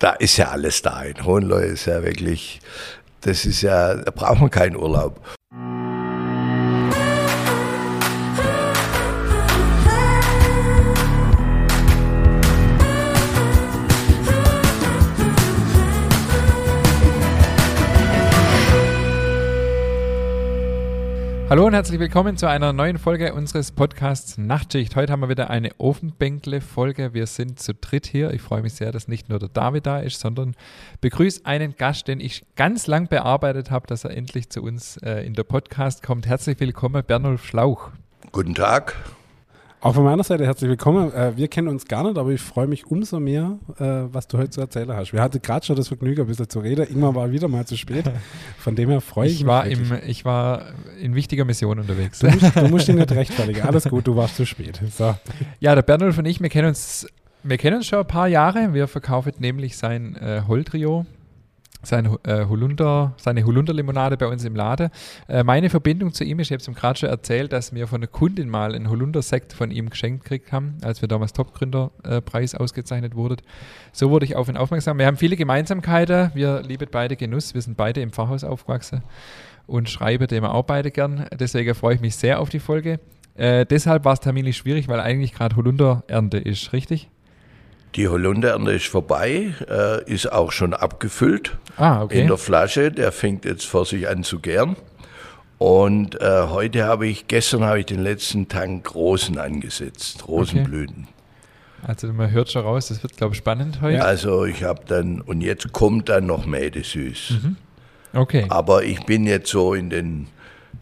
da ist ja alles da. In Hohenlohe ist ja wirklich, das ist ja, da braucht man keinen Urlaub. Hallo und herzlich willkommen zu einer neuen Folge unseres Podcasts Nachtschicht. Heute haben wir wieder eine Ofenbänkle-Folge. Wir sind zu dritt hier. Ich freue mich sehr, dass nicht nur der David da ist, sondern begrüße einen Gast, den ich ganz lang bearbeitet habe, dass er endlich zu uns äh, in der Podcast kommt. Herzlich willkommen, Bernulf Schlauch. Guten Tag. Auch von meiner Seite herzlich willkommen. Äh, wir kennen uns gar nicht, aber ich freue mich umso mehr, äh, was du heute zu erzählen hast. Wir hatten gerade schon das Vergnügen, ein bisschen zu reden. Irgendwann war wieder mal zu spät. Von dem her freue ich, ich mich. War im, ich war in wichtiger Mission unterwegs. Du musst, du musst dich nicht rechtfertigen. Alles gut, du warst zu spät. So. Ja, der Bernulf und ich, wir kennen uns wir kennen uns schon ein paar Jahre. Wir verkaufen nämlich sein äh, Holtrio sein, äh, Holunder, seine Holunderlimonade bei uns im Laden. Äh, meine Verbindung zu ihm ist, ich habe es ihm gerade schon erzählt, dass wir von einer Kundin mal einen Holundersekt von ihm geschenkt gekriegt haben, als wir damals Topgründerpreis äh, ausgezeichnet wurden. So wurde ich auf ihn aufmerksam. Wir haben viele Gemeinsamkeiten. Wir lieben beide Genuss. Wir sind beide im Pfarrhaus aufgewachsen und schreiben dem auch beide gern. Deswegen freue ich mich sehr auf die Folge. Äh, deshalb war es terminlich schwierig, weil eigentlich gerade Holunderernte ist, richtig? Die Holunderernte ist vorbei, äh, ist auch schon abgefüllt ah, okay. in der Flasche. Der fängt jetzt vor sich an zu gären. Und äh, heute habe ich, gestern habe ich den letzten Tank Rosen angesetzt, Rosenblüten. Okay. Also man hört schon raus, das wird, glaube ich, spannend heute. Also ich habe dann, und jetzt kommt dann noch Mäde süß. Mhm. Okay. Aber ich bin jetzt so in den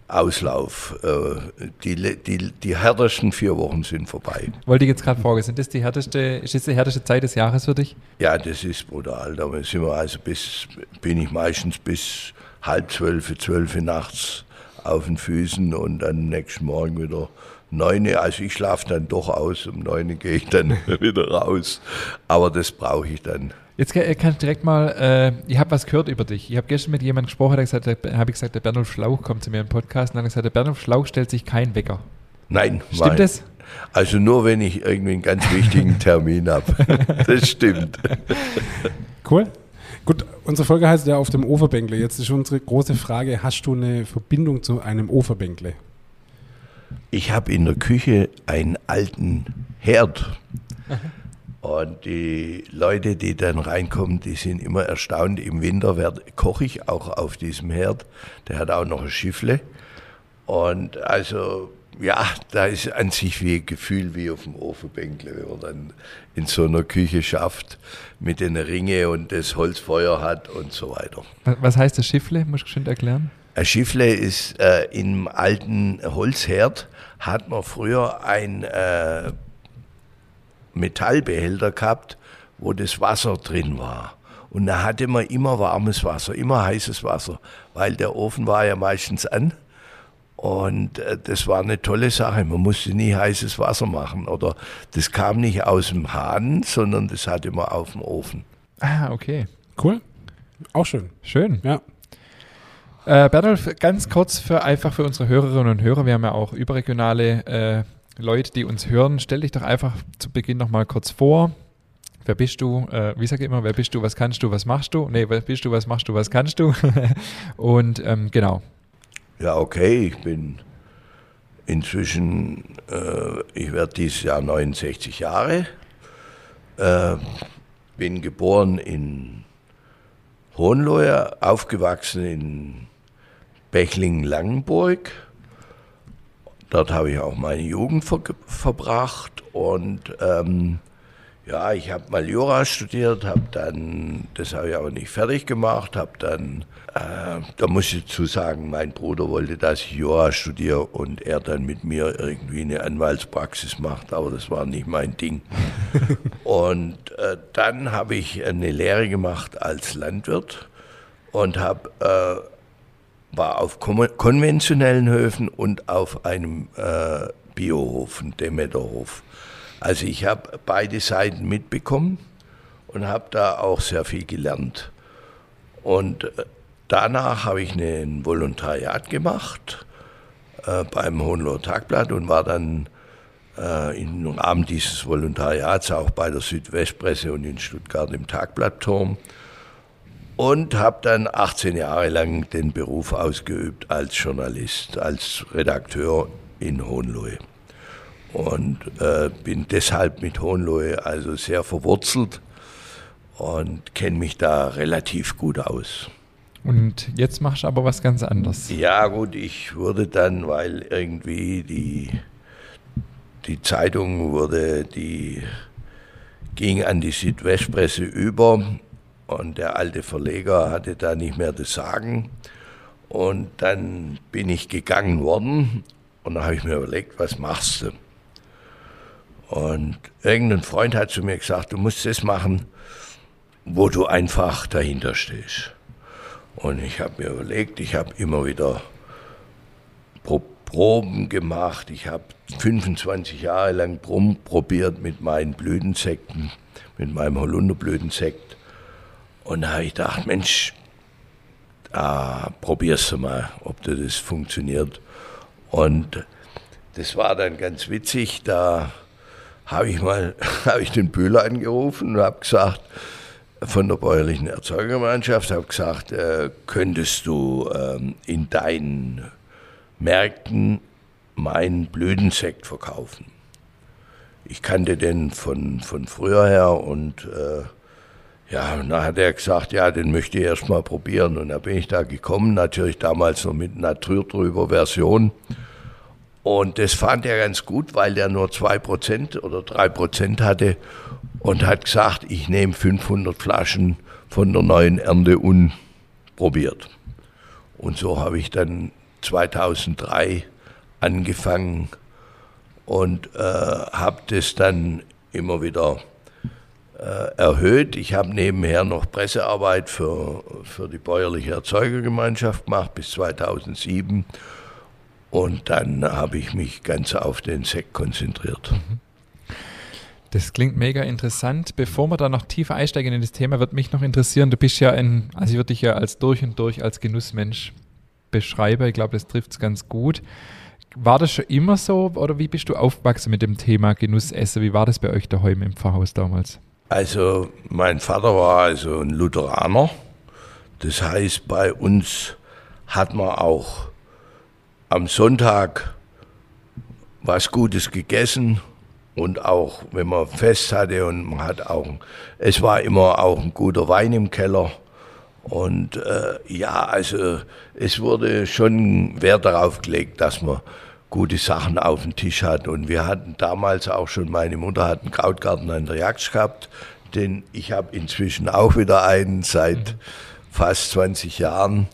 Auslauf. Äh, die, die, die härtesten vier Wochen sind vorbei. Wollte ich jetzt gerade fragen, sind das die härteste, ist das die härteste Zeit des Jahres für dich? Ja, das ist brutal. Da sind wir also bis, bin ich meistens bis halb zwölf, zwölf nachts auf den Füßen und dann nächsten Morgen wieder neun. Also ich schlafe dann doch aus, um neun gehe ich dann wieder raus. Aber das brauche ich dann. Jetzt kann, ich direkt mal, äh, ich habe was gehört über dich. Ich habe gestern mit jemandem gesprochen, da habe ich gesagt, der Bernulf Schlauch kommt zu mir im Podcast und dann ich gesagt, der Bernulf Schlauch stellt sich keinen Wecker. Nein. Stimmt nein. das? Also nur, wenn ich irgendwie einen ganz wichtigen Termin habe. Das stimmt. Cool. Gut, unsere Folge heißt ja auf dem Overbänkle. Jetzt ist unsere große Frage, hast du eine Verbindung zu einem Overbänkle? Ich habe in der Küche einen alten Herd. Und die Leute, die dann reinkommen, die sind immer erstaunt. Im Winter koche ich auch auf diesem Herd. Der hat auch noch ein Schiffle. Und also, ja, da ist an sich wie ein Gefühl wie auf dem Ofenbänkle, wenn man dann in so einer Küche schafft mit den Ringe und das Holzfeuer hat und so weiter. Was heißt das Schiffle? Muss ich schon erklären? Ein Schiffle ist äh, im alten Holzherd hat man früher ein äh, Metallbehälter gehabt, wo das Wasser drin war. Und da hatte man immer warmes Wasser, immer heißes Wasser, weil der Ofen war ja meistens an. Und äh, das war eine tolle Sache. Man musste nie heißes Wasser machen. Oder das kam nicht aus dem Hahn, sondern das hatte man auf dem Ofen. Ah, okay. Cool. Auch schön. Schön. Ja. Äh, Bernolf, ganz kurz für einfach für unsere Hörerinnen und Hörer, wir haben ja auch überregionale äh, Leute, die uns hören, stell dich doch einfach zu Beginn nochmal kurz vor. Wer bist du? Äh, wie sage ich immer, wer bist du, was kannst du, was machst du? Nee, wer bist du, was machst du, was kannst du? Und ähm, genau. Ja, okay, ich bin inzwischen, äh, ich werde dieses Jahr 69 Jahre, äh, bin geboren in Hohenlohe, aufgewachsen in Bechlingen-Langenburg Dort habe ich auch meine Jugend ver verbracht und ähm, ja, ich habe mal Jura studiert, habe dann, das habe ich aber nicht fertig gemacht, habe dann, äh, da muss ich zu sagen, mein Bruder wollte, dass ich Jura studiere und er dann mit mir irgendwie eine Anwaltspraxis macht, aber das war nicht mein Ding. und äh, dann habe ich eine Lehre gemacht als Landwirt und habe äh, war auf konventionellen Höfen und auf einem äh, Biohof, einem Demeterhof. Also ich habe beide Seiten mitbekommen und habe da auch sehr viel gelernt. Und äh, danach habe ich ein Volontariat gemacht äh, beim Hohenloher Tagblatt und war dann äh, im Rahmen dieses Volontariats auch bei der Südwestpresse und in Stuttgart im Tagblattturm und habe dann 18 Jahre lang den Beruf ausgeübt als Journalist, als Redakteur in Hohenlohe. Und äh, bin deshalb mit Hohenlohe also sehr verwurzelt und kenne mich da relativ gut aus. Und jetzt machst du aber was ganz anderes. Ja, gut, ich wurde dann, weil irgendwie die, die Zeitung wurde, die ging an die Südwestpresse über und der alte Verleger hatte da nicht mehr das Sagen. Und dann bin ich gegangen worden und da habe ich mir überlegt, was machst du? Und irgendein Freund hat zu mir gesagt, du musst das machen, wo du einfach dahinter stehst. Und ich habe mir überlegt, ich habe immer wieder Proben gemacht. Ich habe 25 Jahre lang probiert mit meinen Blütensekten, mit meinem Holunderblütensekt. Und da habe ich gedacht, Mensch, ah, probierst du mal, ob das funktioniert. Und das war dann ganz witzig. Da habe ich mal, habe ich den Böhler angerufen und habe gesagt, von der bäuerlichen Erzeugergemeinschaft, habe gesagt, äh, könntest du ähm, in deinen Märkten meinen Blütensekt verkaufen? Ich kannte den von, von früher her und äh, ja, und dann hat er gesagt, ja, den möchte ich erst mal probieren. Und da bin ich da gekommen, natürlich damals noch mit Natur drüber Version. Und das fand er ganz gut, weil der nur 2% oder 3% hatte und hat gesagt, ich nehme 500 Flaschen von der neuen Ernte unprobiert. Und so habe ich dann 2003 angefangen und äh, habe das dann immer wieder erhöht. Ich habe nebenher noch Pressearbeit für, für die bäuerliche Erzeugergemeinschaft gemacht bis 2007 und dann habe ich mich ganz auf den Sekt konzentriert. Mhm. Das klingt mega interessant. Bevor wir da noch tiefer einsteigen in das Thema, wird mich noch interessieren, du bist ja ein, also ich würde dich ja als durch und durch als Genussmensch beschreiben. Ich glaube, das trifft es ganz gut. War das schon immer so oder wie bist du aufgewachsen mit dem Thema Genussessen? Wie war das bei euch daheim im Pfarrhaus damals? Also mein Vater war also ein Lutheraner. Das heißt, bei uns hat man auch am Sonntag was Gutes gegessen und auch wenn man Fest hatte und man hat auch, es war immer auch ein guter Wein im Keller. Und äh, ja, also es wurde schon Wert darauf gelegt, dass man gute Sachen auf dem Tisch hat. Und wir hatten damals auch schon, meine Mutter hat einen Krautgarten an der Jagd gehabt, denn ich habe inzwischen auch wieder einen seit fast 20 Jahren.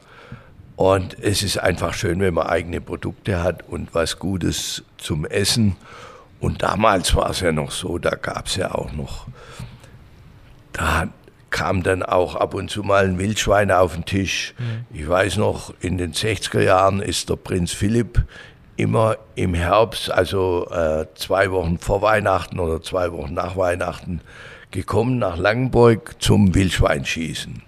Und es ist einfach schön, wenn man eigene Produkte hat und was Gutes zum Essen. Und damals war es ja noch so, da gab es ja auch noch, da kam dann auch ab und zu mal ein Wildschwein auf den Tisch. Mhm. Ich weiß noch, in den 60er Jahren ist der Prinz Philipp immer im Herbst, also äh, zwei Wochen vor Weihnachten oder zwei Wochen nach Weihnachten, gekommen nach Langenburg zum Wildschweinschießen.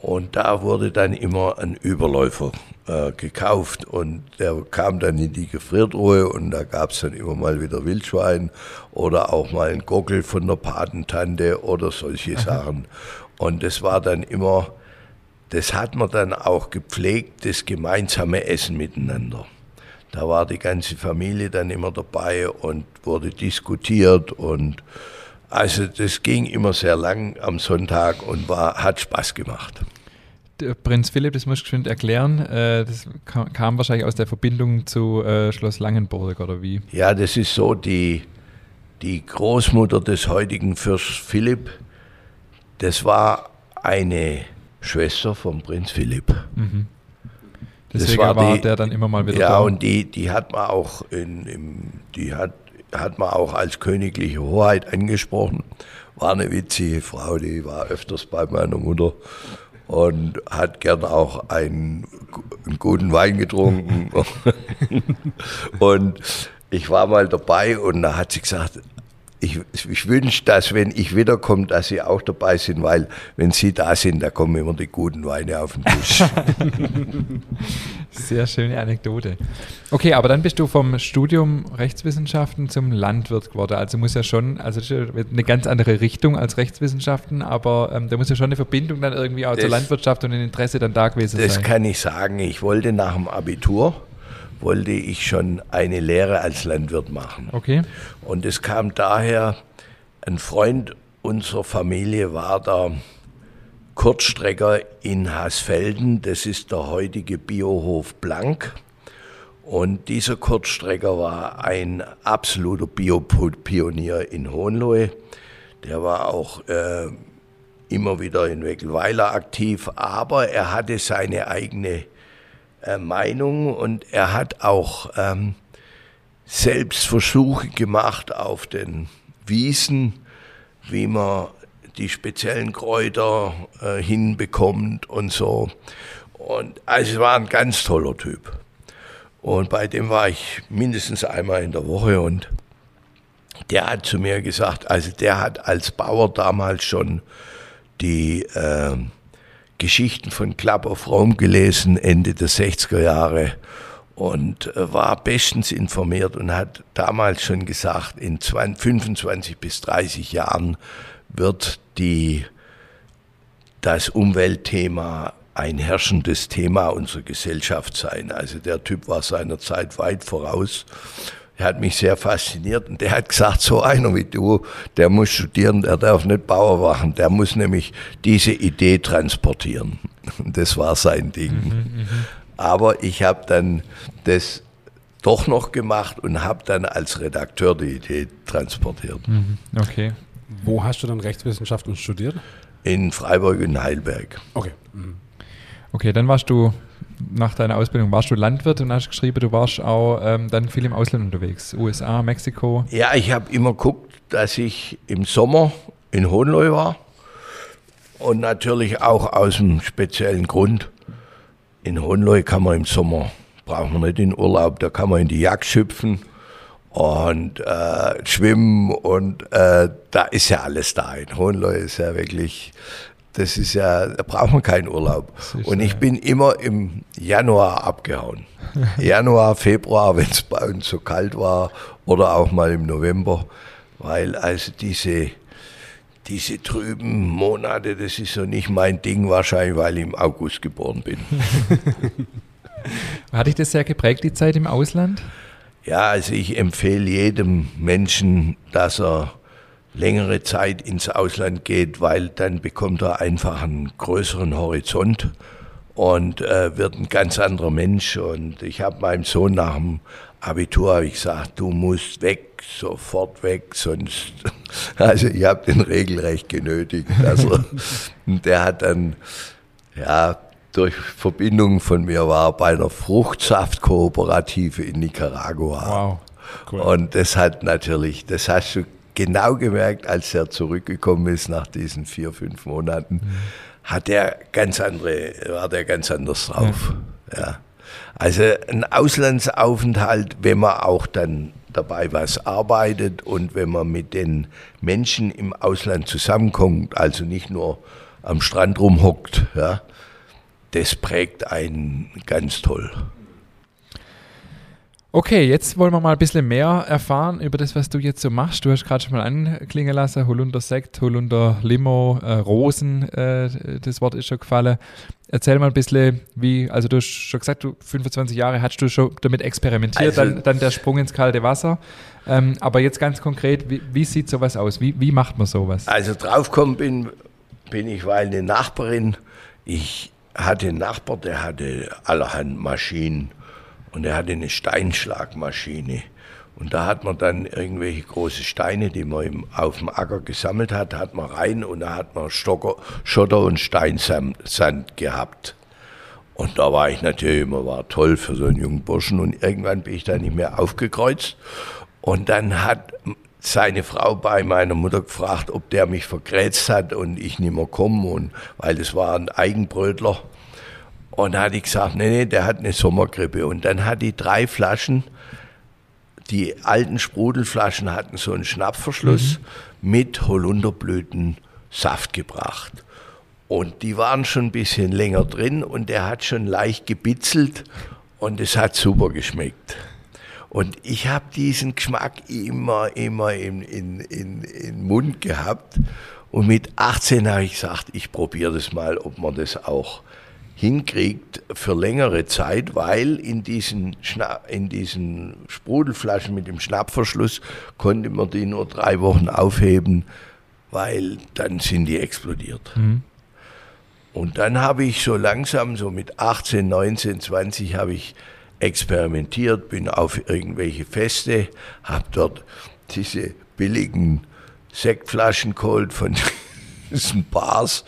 Und da wurde dann immer ein Überläufer äh, gekauft und der kam dann in die Gefriertruhe und da gab es dann immer mal wieder Wildschwein oder auch mal ein Gockel von der Patentante oder solche Aha. Sachen. Und das war dann immer, das hat man dann auch gepflegt, das gemeinsame Essen miteinander. Da war die ganze Familie dann immer dabei und wurde diskutiert und also das ging immer sehr lang am Sonntag und war, hat Spaß gemacht. Der Prinz Philipp, das muss ich schon erklären, äh, das kam, wahrscheinlich aus der Verbindung zu äh, Schloss Langenburg oder wie? Ja, das ist so, die, die Großmutter des heutigen Fürst Philipp, das war eine Schwester vom Prinz Philipp. Mhm. Deswegen war, war die, der dann immer mal wieder Ja, da. und die, die hat man auch in, im, die hat hat man auch als königliche Hoheit angesprochen. War eine witzige Frau, die war öfters bei meiner Mutter und hat gern auch einen, einen guten Wein getrunken. und ich war mal dabei und da hat sie gesagt, ich, ich wünsche, dass wenn ich wiederkomme, dass Sie auch dabei sind, weil wenn Sie da sind, da kommen immer die guten Weine auf den Tisch. Sehr schöne Anekdote. Okay, aber dann bist du vom Studium Rechtswissenschaften zum Landwirt geworden. Also muss ja schon, also das eine ganz andere Richtung als Rechtswissenschaften, aber ähm, da muss ja schon eine Verbindung dann irgendwie auch Das- zur Landwirtschaft und ein Interesse dann da gewesen Das sein. kann ich sagen. Ich wollte nach dem Abitur, wollte ich schon eine Lehre als Landwirt machen. Okay. Und es kam daher, ein Freund unserer Familie war der Kurzstrecker in Haasfelden. Das ist der heutige Biohof Blank. Und dieser Kurzstrecker war ein absoluter Biopionier in Hohenlohe. Der war auch äh, immer wieder in Weckelweiler aktiv, aber er hatte seine eigene äh, Meinung und er hat auch ähm, selbst Versuche gemacht auf den Wiesen, wie man die speziellen Kräuter äh, hinbekommt und so. Und also war ein ganz toller Typ. Und bei dem war ich mindestens einmal in der Woche und der hat zu mir gesagt, also der hat als Bauer damals schon die äh, Geschichten von Club of Rome gelesen, Ende der 60er Jahre und äh, war bestens informiert und hat damals schon gesagt, in 20, 25 bis 30 Jahren wird die, das Umweltthema ein herrschendes Thema unserer Gesellschaft sein. Also der Typ war seiner Zeit weit voraus. Er hat mich sehr fasziniert und der hat gesagt, so einer wie du, der muss studieren, der darf nicht Bauer machen, der muss nämlich diese Idee transportieren. Das war sein Ding. Aber ich habe dann das doch noch gemacht und habe dann als Redakteur die Idee transportiert. Okay. Wo hast du dann Rechtswissenschaften studiert? In Freiburg und Heilberg. Okay. Mhm. Okay, dann warst du nach deiner Ausbildung warst du Landwirt und hast geschrieben, du warst auch ähm, dann viel im Ausland unterwegs. USA, Mexiko. Ja, ich habe immer geguckt, dass ich im Sommer in Hohenlohe war und natürlich auch aus einem speziellen Grund. In Hohenlohe kann man im Sommer, braucht man nicht in Urlaub, da kann man in die Jagd schüpfen und äh, schwimmen und äh, da ist ja alles da. In Hohenlohe ist ja wirklich, das ist ja, da braucht man keinen Urlaub. Und ich bin immer im Januar abgehauen. Januar, Februar, wenn es bei uns so kalt war oder auch mal im November, weil also diese, diese trüben Monate, das ist so nicht mein Ding, wahrscheinlich weil ich im August geboren bin. Hat dich das sehr geprägt, die Zeit im Ausland? Ja, also ich empfehle jedem Menschen, dass er längere Zeit ins Ausland geht, weil dann bekommt er einfach einen größeren Horizont und äh, wird ein ganz anderer Mensch. Und ich habe meinem Sohn nach dem Abitur ich gesagt, du musst weg, sofort weg, sonst. Also ich habe den regelrecht genötigt. Also, der hat dann, ja, durch Verbindung von mir war bei einer Fruchtsaftkooperative in Nicaragua. Wow. Cool. Und das hat natürlich, das hast du genau gemerkt, als er zurückgekommen ist nach diesen vier, fünf Monaten, hat er ganz andere, war der ganz anders drauf. Ja. Also ein Auslandsaufenthalt, wenn man auch dann dabei was arbeitet und wenn man mit den Menschen im Ausland zusammenkommt, also nicht nur am Strand rumhockt, ja, das prägt einen ganz toll. Okay, jetzt wollen wir mal ein bisschen mehr erfahren über das, was du jetzt so machst. Du hast gerade schon mal anklingen lassen, Holunder Sekt, Holunder Limo, äh, Rosen, äh, das Wort ist schon gefallen. Erzähl mal ein bisschen, wie, also du hast schon gesagt, du 25 Jahre hast du schon damit experimentiert, Also- dann, dann der Sprung ins kalte Wasser. Ähm, aber jetzt ganz konkret, wie, wie sieht sowas aus? Wie, wie macht man sowas? Also draufgekommen bin, bin ich, weil eine Nachbarin, ich hatte einen Nachbar, der hatte allerhand Maschinen und er hatte eine Steinschlagmaschine. Und da hat man dann irgendwelche große Steine, die man im, auf dem Acker gesammelt hat, hat man rein und da hat man Stocker, Schotter und Steinsand gehabt. Und da war ich natürlich immer, war toll für so einen jungen Burschen. Und irgendwann bin ich da nicht mehr aufgekreuzt. Und dann hat seine Frau bei meiner Mutter gefragt, ob der mich vergrätzt hat und ich nicht mehr komme. Und, weil das war ein Eigenbrötler. Und da hatte ich gesagt, nee, nee, der hat eine Sommergrippe. Und dann hat die drei Flaschen die alten Sprudelflaschen hatten so einen Schnappverschluss mit Holunderblütensaft gebracht. Und die waren schon ein bisschen länger drin und der hat schon leicht gebitzelt und es hat super geschmeckt. Und ich habe diesen Geschmack immer, immer in, in, in, in Mund gehabt. Und mit 18 habe ich gesagt, ich probiere das mal, ob man das auch hinkriegt für längere Zeit, weil in diesen, Schna in diesen Sprudelflaschen mit dem Schnappverschluss konnte man die nur drei Wochen aufheben, weil dann sind die explodiert. Mhm. Und dann habe ich so langsam, so mit 18, 19, 20, habe ich experimentiert, bin auf irgendwelche Feste, habe dort diese billigen Sektflaschen geholt von diesen Bars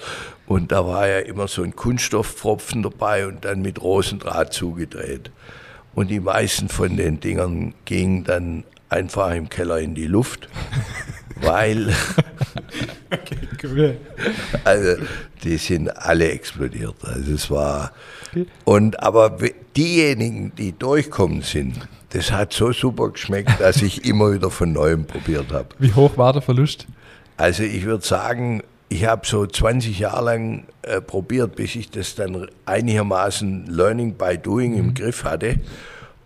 und da war ja immer so ein Kunststoffpfropfen dabei und dann mit Rosendraht zugedreht. Und die meisten von den Dingern gingen dann einfach im Keller in die Luft, weil also die sind alle explodiert. Also es war und aber diejenigen, die durchkommen sind, das hat so super geschmeckt, dass ich immer wieder von neuem probiert habe. Wie hoch war der Verlust? Also ich würde sagen, ich habe so 20 Jahre lang äh, probiert, bis ich das dann einigermaßen Learning by Doing im Griff hatte.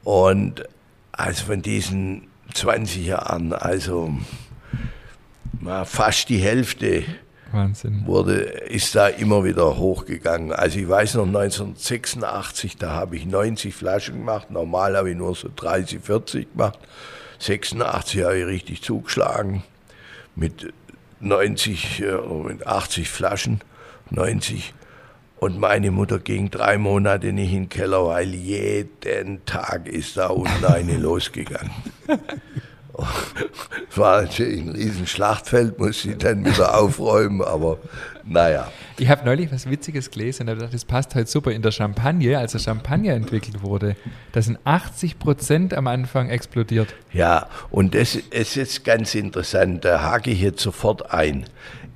Und also von diesen 20 Jahren, also fast die Hälfte Wahnsinn. wurde, ist da immer wieder hochgegangen. Also ich weiß noch 1986, da habe ich 90 Flaschen gemacht. Normal habe ich nur so 30, 40 gemacht. 86 habe ich richtig zugeschlagen mit 90, äh, mit 80 Flaschen, 90. Und meine Mutter ging drei Monate nicht in den Keller, weil jeden Tag ist da unten eine losgegangen. Es war natürlich ein riesen Schlachtfeld, muss sie dann wieder aufräumen, aber naja. Ich habe neulich was Witziges gelesen und habe gedacht, das passt halt super in der Champagne, als der Champagner entwickelt wurde. Da sind 80 Prozent am Anfang explodiert. Ja, und das ist jetzt ganz interessant, da hake ich jetzt sofort ein.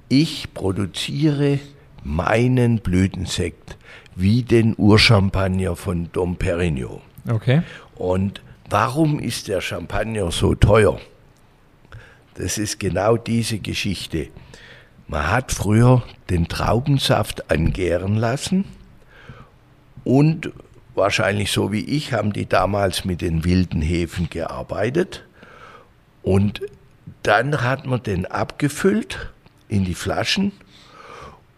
Ich produziere meinen Blütensekt wie den Urchampagner von Dom Perignon. Okay. Und warum ist der Champagner so teuer? Das ist genau diese Geschichte. Man hat früher den Traubensaft angären lassen und wahrscheinlich so wie ich haben die damals mit den wilden Hefen gearbeitet und dann hat man den abgefüllt in die Flaschen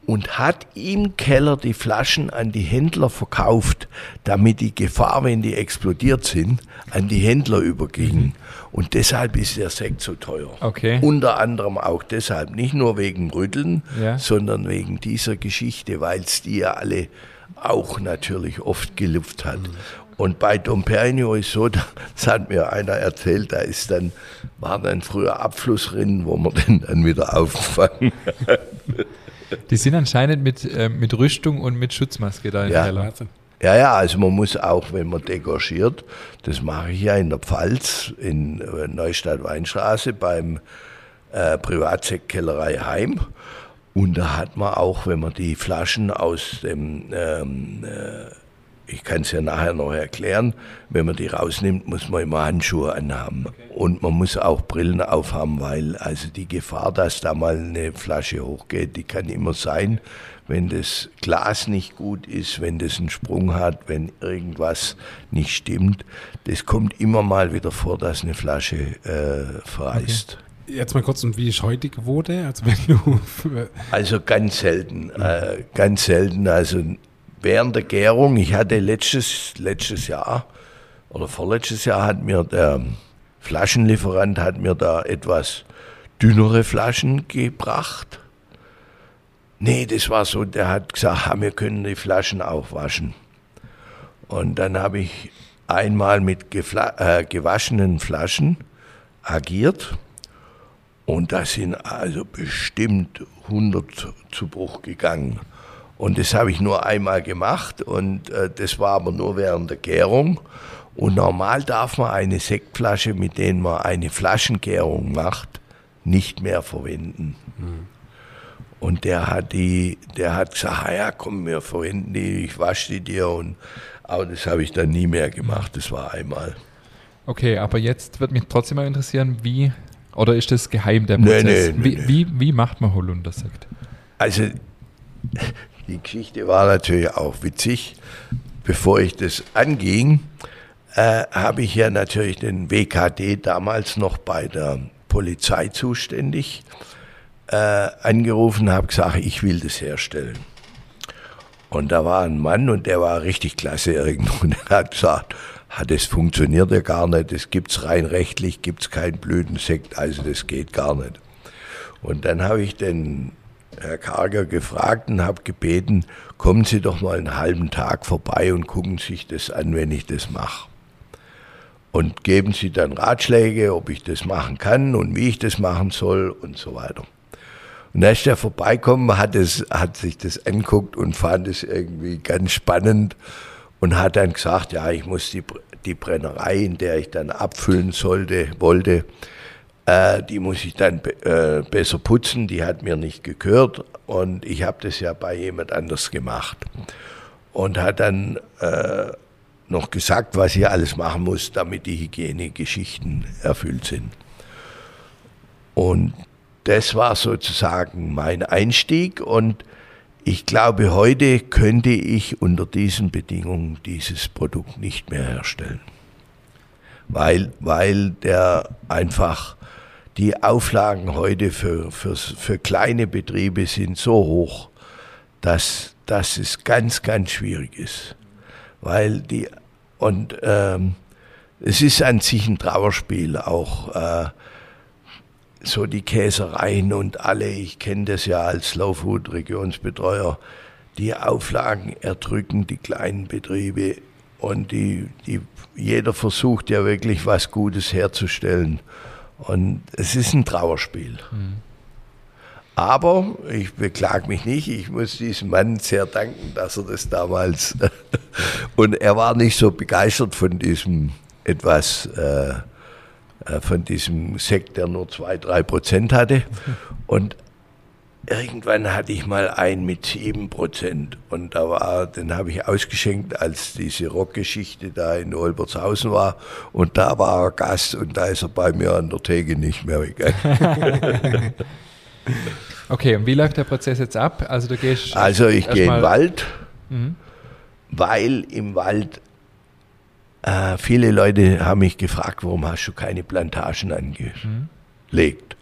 und hat im Keller die Flaschen an die Händler verkauft, damit die Gefahr, wenn die explodiert sind, an die Händler überging. Und deshalb ist der Sekt so teuer. Okay. Unter anderem auch deshalb, nicht nur wegen Rütteln, Ja. sondern wegen dieser Geschichte, weil es die ja alle auch natürlich oft gelupft hat. Und bei Dom Perignon ist so, das hat mir einer erzählt, da ist dann, war dann früher Abflussrinnen, wo man den dann wieder auffangen. Die sind anscheinend mit, äh, mit Rüstung und mit Schutzmaske da im Ja. Keller. Ja, ja, also man muss auch, wenn man degorgiert, das mache ich ja in der Pfalz, in äh, Neustadt-Weinstraße beim äh, Privatsektkellerei Heim. Und da hat man auch, wenn man die Flaschen aus dem, ähm, äh, ich kann es ja nachher noch erklären, wenn man die rausnimmt, muss man immer Handschuhe anhaben. Und man muss auch Brillen aufhaben, weil also die Gefahr, dass da mal eine Flasche hochgeht, die kann immer sein, wenn das Glas nicht gut ist, wenn das einen Sprung hat, wenn irgendwas nicht stimmt. Das kommt immer mal wieder vor, dass eine Flasche äh, verreißt. Jetzt mal kurz, und wie ist heute Quote? Also wenn du Also ganz selten, äh, ganz selten. Also während der Gärung, ich hatte letztes, letztes Jahr oder vorletztes Jahr hat mir der Flaschenlieferant hat mir da etwas dünnere Flaschen gebracht. Nee, das war so, der hat gesagt, "Ha, wir können die Flaschen auch waschen. Und dann habe ich einmal mit äh, gewaschenen Flaschen agiert. Und da sind also bestimmt 100 zu Bruch gegangen. Und das habe ich nur einmal gemacht und äh, das war aber nur während der Gärung. Und normal darf man eine Sektflasche, mit der man eine Flaschengärung macht, nicht mehr verwenden. Und der hat die, der hat gesagt, ah ja, komm, wir verwenden die, ich wasche die dir und aber das habe ich dann nie mehr gemacht, das war einmal. Okay, aber jetzt wird mich trotzdem mal interessieren, wie, oder ist das geheim der Prozess? nee, nee, wie, nee. Wie, wie macht man Holundersekt? Also die Geschichte war natürlich auch witzig. Bevor ich das anging, äh, habe ich ja natürlich den WKD damals noch bei der Polizei zuständig äh, angerufen, habe gesagt, ich will das herstellen. Und da war ein Mann und der war richtig klasse irgendwo und er hat gesagt, das funktioniert ja gar nicht, das gibt's rein rechtlich, gibt's keinen Blütensekt, also das geht gar nicht. Und dann habe ich den Herr Karger gefragt und habe gebeten, kommen Sie doch mal einen halben Tag vorbei und gucken sich das an, wenn ich das mache. Und geben Sie dann Ratschläge, ob ich das machen kann und wie ich das machen soll und so weiter. Und als der vorbeikommen, hat, es, hat sich das anguckt und fand es irgendwie ganz spannend und hat dann gesagt, ja, ich muss die, die Brennerei, in der ich dann abfüllen sollte, wollte, äh, die muss ich dann äh, besser putzen, die hat mir nicht gekürt und ich habe das ja bei jemand anders gemacht. Und hat dann äh, noch gesagt, was ich alles machen muss, damit die Hygienegeschichten erfüllt sind. Und das war sozusagen mein Einstieg und ich glaube, heute könnte ich unter diesen Bedingungen dieses Produkt nicht mehr herstellen. Weil, weil der einfach die Auflagen heute für, für, für kleine Betriebe sind so hoch, dass, dass es ganz, ganz schwierig ist. Weil die, und ähm, es ist an sich ein Trauerspiel, auch äh, so die Käsereien und alle, ich kenne das ja als Slow Food Regionsbetreuer, die Auflagen erdrücken die kleinen Betriebe und die, die, jeder versucht ja wirklich was Gutes herzustellen. Und es ist ein Trauerspiel. Aber ich beklage mich nicht, ich muss diesem Mann sehr danken, dass er das damals und er war nicht so begeistert von diesem etwas äh, äh, von diesem Sekt, der nur zwei, drei Prozent hatte. Und irgendwann hatte ich mal einen mit sieben Prozent und da war, den habe ich ausgeschenkt, als diese Rockgeschichte da in Olbertshausen war und da war er Gast und da ist er bei mir an der Theke nicht mehr weggegangen. Okay, und wie läuft der Prozess jetzt ab? Also du gehst Also ich gehe in den Wald, Mhm. weil im Wald äh, viele Leute haben mich gefragt, warum hast du keine Plantagen angelegt?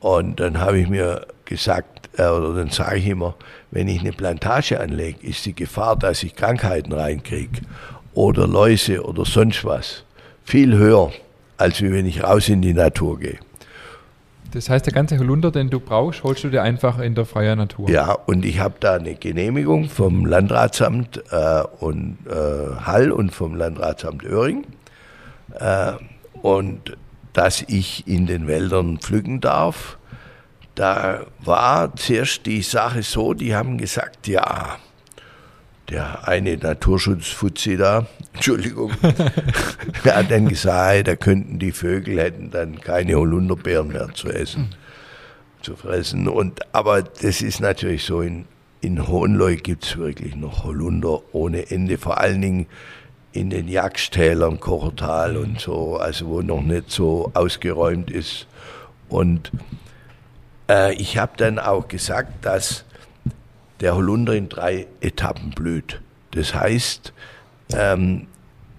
Und dann habe ich mir gesagt, äh, oder dann sage ich immer, wenn ich eine Plantage anlege, ist die Gefahr, dass ich Krankheiten reinkriege oder Läuse oder sonst was viel höher, als wenn ich raus in die Natur gehe. Das heißt, der ganze Holunder, den du brauchst, holst du dir einfach in der freien Natur. Ja, und ich habe da eine Genehmigung vom Landratsamt äh, und äh, Hall und vom Landratsamt Öhring. Äh, und dass ich in den Wäldern pflücken darf. Da war zuerst die Sache so, die haben gesagt, ja, der eine Naturschutzfuzzi da, Entschuldigung, der hat dann gesagt, da könnten die Vögel, hätten dann keine Holunderbeeren mehr zu essen zu fressen. Und, aber das ist natürlich so, in, in Hohenlohe gibt es wirklich noch Holunder ohne Ende, vor allen Dingen in den Jagdtälern, Kochertal und so, also wo noch nicht so ausgeräumt ist. Und äh, ich habe dann auch gesagt, dass der Holunder in drei Etappen blüht. Das heißt, ähm,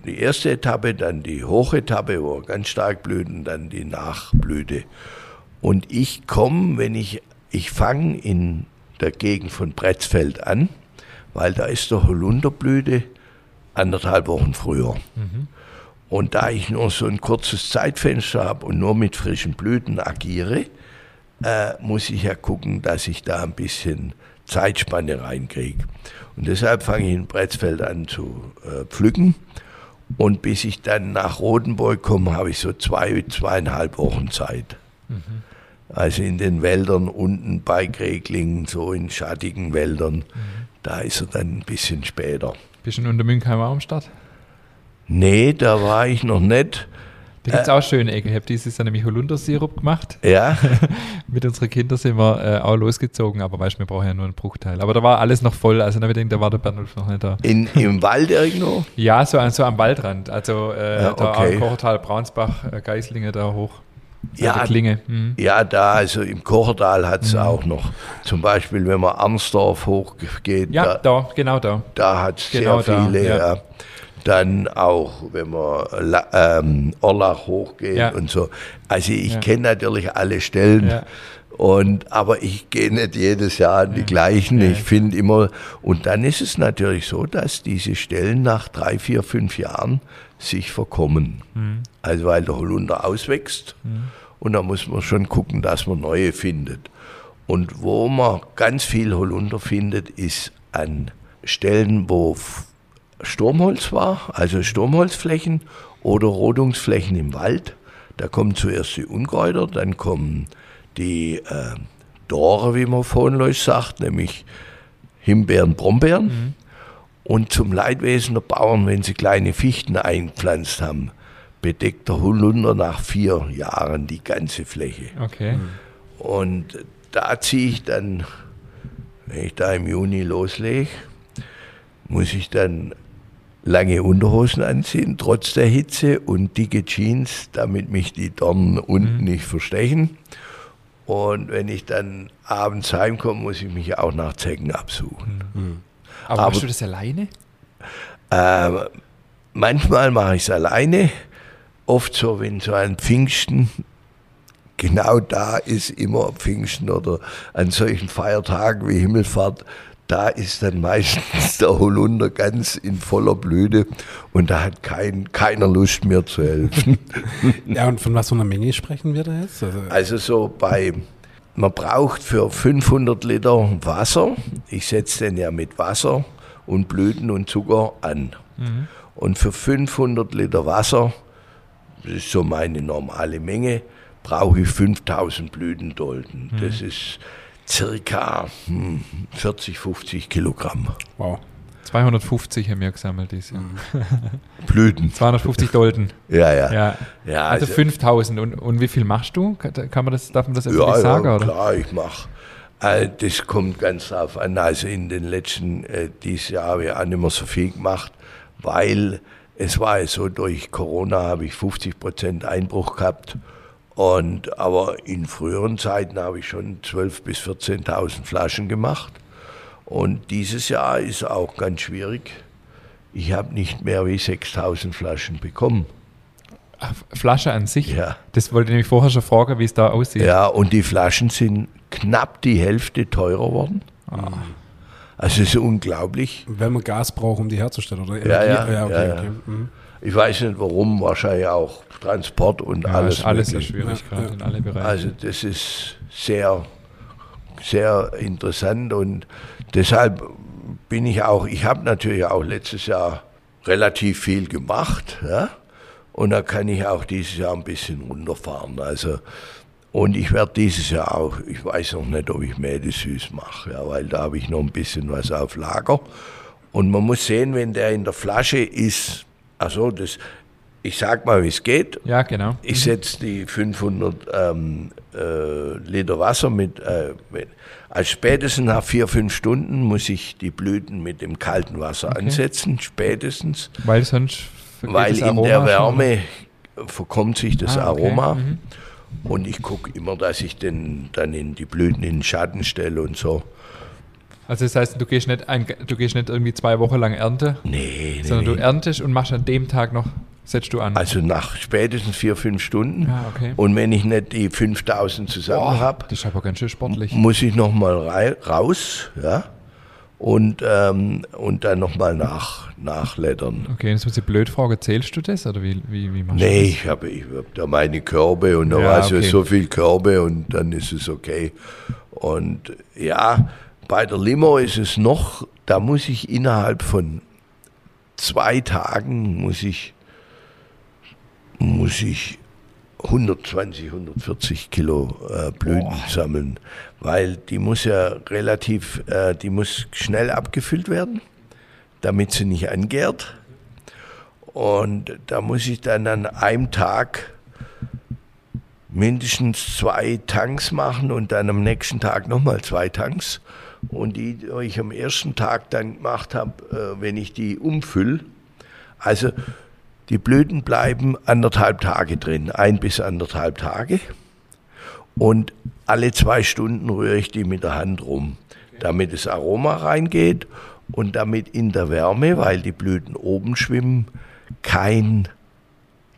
die erste Etappe, dann die Hochetappe, wo er ganz stark blüht, und dann die Nachblüte. Und ich komme, wenn ich, ich fange in der Gegend von Bretzfeld an, weil da ist der Holunderblüte anderthalb Wochen früher. Und da ich nur so ein kurzes Zeitfenster habe und nur mit frischen Blüten agiere, äh, muss ich ja gucken, dass ich da ein bisschen Zeitspanne reinkriege. Und deshalb fange ich in Bretzfeld an zu äh, pflücken. Und bis ich dann nach Rotenburg komme, habe ich so zwei, zweieinhalb Wochen Zeit. Also in den Wäldern unten bei Greglingen, so in schattigen Wäldern, da ist er dann ein bisschen später. Bist du in Untermünkheimer am Start? Nee, da war ich noch nicht. Da gibt es auch schöne Ecken. Ich habe dieses Jahr nämlich Holundersirup gemacht. Ja, Mit unseren Kindern sind wir äh, auch losgezogen, aber weißt du, wir brauchen ja nur einen Bruchteil. Aber da war alles noch voll, also da denke da war der Bernulf noch nicht da. in, im Wald irgendwo. Ja, so, so am Waldrand. Also äh, Ja, da okay. am Kochertal, Braunsbach, äh, Geislinge da hoch. Ja, Klinge. Mhm. Ja, da, also im Kochertal hat es auch noch. Zum Beispiel, wenn man Arnsdorf hochgeht, Ja, da, da, genau da. da hat es Genau sehr da, viele. ja. Ja. Dann auch, wenn man ähm, Orlach hochgeht Ja. und so. Also ich Ja. kenne natürlich alle Stellen. Ja. Und, aber ich gehe nicht jedes Jahr an die gleichen. Ich finde immer, und dann ist es natürlich so, dass diese Stellen nach drei, vier, fünf Jahren sich verkommen. Mhm. Also weil der Holunder auswächst und da muss man schon gucken, dass man neue findet. Und wo man ganz viel Holunder findet, ist an Stellen, wo Sturmholz war, also Sturmholzflächen oder Rodungsflächen im Wald. Da kommen zuerst die Unkräuter, dann kommen die äh, Dore, wie man vorhin sagt, nämlich Himbeeren, Brombeeren. Und zum Leidwesen der Bauern, wenn sie kleine Fichten eingepflanzt haben, bedeckt der Holunder nach vier Jahren die ganze Fläche. Okay. Und da ziehe ich dann, wenn ich da im Juni loslege, muss ich dann lange Unterhosen anziehen, trotz der Hitze und dicke Jeans, damit mich die Dornen unten nicht verstechen. Und wenn ich dann abends heimkomme, muss ich mich auch nach Zecken absuchen. Aber, Aber- machst du das alleine? Ähm, manchmal mache ich es alleine, oft so, wenn so an Pfingsten, genau da ist immer Pfingsten oder an solchen Feiertagen wie Himmelfahrt, da ist dann meistens der Holunder ganz in voller Blüte und da hat kein, keiner Lust mir zu helfen. Ja, und von was für einer Menge sprechen wir da jetzt? Also, Also so bei, man braucht für 500 Liter Wasser, ich setze den ja mit Wasser und Blüten und Zucker an. Und für 500 Liter Wasser, das ist so meine normale Menge, brauche ich 5000 Blütendolden. Das ist circa hm, 40, 50 Kilogramm wow. 250 haben wir gesammelt dieses Jahr. Blüten. 250 Dolden. Ja, ja. Ja. ja Also 5000. Und, und wie viel machst du? Kann man das, darf man das öffentlich Ja, sagen? ja oder? klar, ich mache. Äh, das kommt ganz drauf an. Also in den letzten, äh, dieses Jahr habe ich auch nicht mehr so viel gemacht, weil es war ja so, durch Corona habe ich 50 Prozent Einbruch gehabt. Und, aber in früheren Zeiten habe ich schon 12.000 bis 14.000 Flaschen gemacht. Und dieses Jahr ist auch ganz schwierig. Ich habe nicht mehr wie 6.000 Flaschen bekommen. Ach, Flasche an sich? Ja. Das wollte ich nämlich vorher schon fragen, wie es da aussieht. Ja, und die Flaschen sind knapp die Hälfte teurer worden. Also es ist unglaublich. Wenn man Gas braucht, um die herzustellen, oder? Ja, ja, ja, okay, ja, ja. okay. Mhm. Ich weiß nicht warum, wahrscheinlich auch Transport und Ja, alles. ist alles so mögliche. schwierig, Ja, gerade ja. in alle Bereiche. Also das ist sehr, sehr interessant und deshalb bin ich auch, ich habe natürlich auch letztes Jahr relativ viel gemacht, ja, und da kann ich auch dieses Jahr ein bisschen runterfahren. Also und ich werde dieses Jahr auch, ich weiß noch nicht, ob ich Mäde süß mache, ja, weil da habe ich noch ein bisschen was auf Lager. Und man muss sehen, wenn der in der Flasche ist, also das, ich sag mal, wie es geht. ja, genau. Ich setze die 500 ähm, äh, Liter Wasser mit, äh, mit, als spätestens nach vier, fünf Stunden muss ich die Blüten mit dem kalten Wasser ansetzen, spätestens, Weil sonst weil in der schon. Wärme verkommt sich das Ah, okay. Aroma. Mhm. Und ich gucke immer, dass ich den dann in die Blüten in den Schatten stelle und so. Also das heißt, du gehst nicht, ein, du gehst nicht irgendwie zwei Wochen lang Ernte, Nee, nee, sondern nee. du erntest und machst an dem Tag noch, setzt du an. Also nach spätestens vier, fünf Stunden. Ah, okay. Und wenn ich nicht die 5000 zusammen habe, das ist aber ganz schön sportlich. muss ich nochmal raus, ja, und, ähm, und dann nochmal nach, nachlettern. Okay, jetzt muss ich blöd fragen, zählst du das oder wie, wie, wie machst Nee, du ich habe ich hab da meine Körbe und da Ja, war okay. so viel Körbe und dann ist es okay. Und ja, bei der Limo ist es noch, da muss ich innerhalb von zwei Tagen muss ich, muss ich 120, 140 Kilo äh, Blüten sammeln, weil die muss ja relativ, äh, die muss schnell abgefüllt werden, damit sie nicht angärt. Und da muss ich dann an einem Tag mindestens zwei Tanks machen und dann am nächsten Tag nochmal zwei Tanks. Und die, die ich am ersten Tag dann gemacht habe, äh, wenn ich die umfülle, also die Blüten bleiben anderthalb Tage drin, ein bis anderthalb Tage. Und alle zwei Stunden rühre ich die mit der Hand rum, damit das Aroma reingeht und damit in der Wärme, weil die Blüten oben schwimmen, kein,